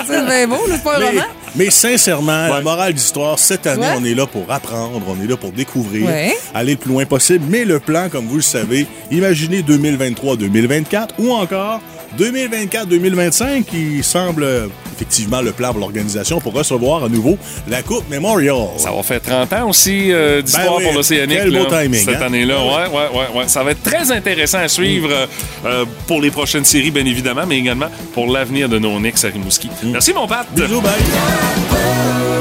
c'est bien beau, c'est pas un roman. mais sincèrement, la morale d'histoire, cette année, Ouais. on est là pour apprendre, on est là pour découvrir, Ouais. aller le plus loin possible. Mais le plan, comme vous le savez, imaginez 2023-2024 ou encore 2024-2025 qui semble effectivement le plan pour l'organisation pour recevoir à nouveau la Coupe Memorial. Ça va faire 30 ans aussi euh, d'histoire Ben oui, pour l'Océanique. quel beau là, timing, Cette hein? année-là, ouais, ouais, ouais, ouais. Ça va être très intéressant à suivre euh, euh, pour les prochaines séries, bien évidemment, mais également pour l'avenir de nos Knicks à Rimouski. Merci, mon Pat. Bisous, bye.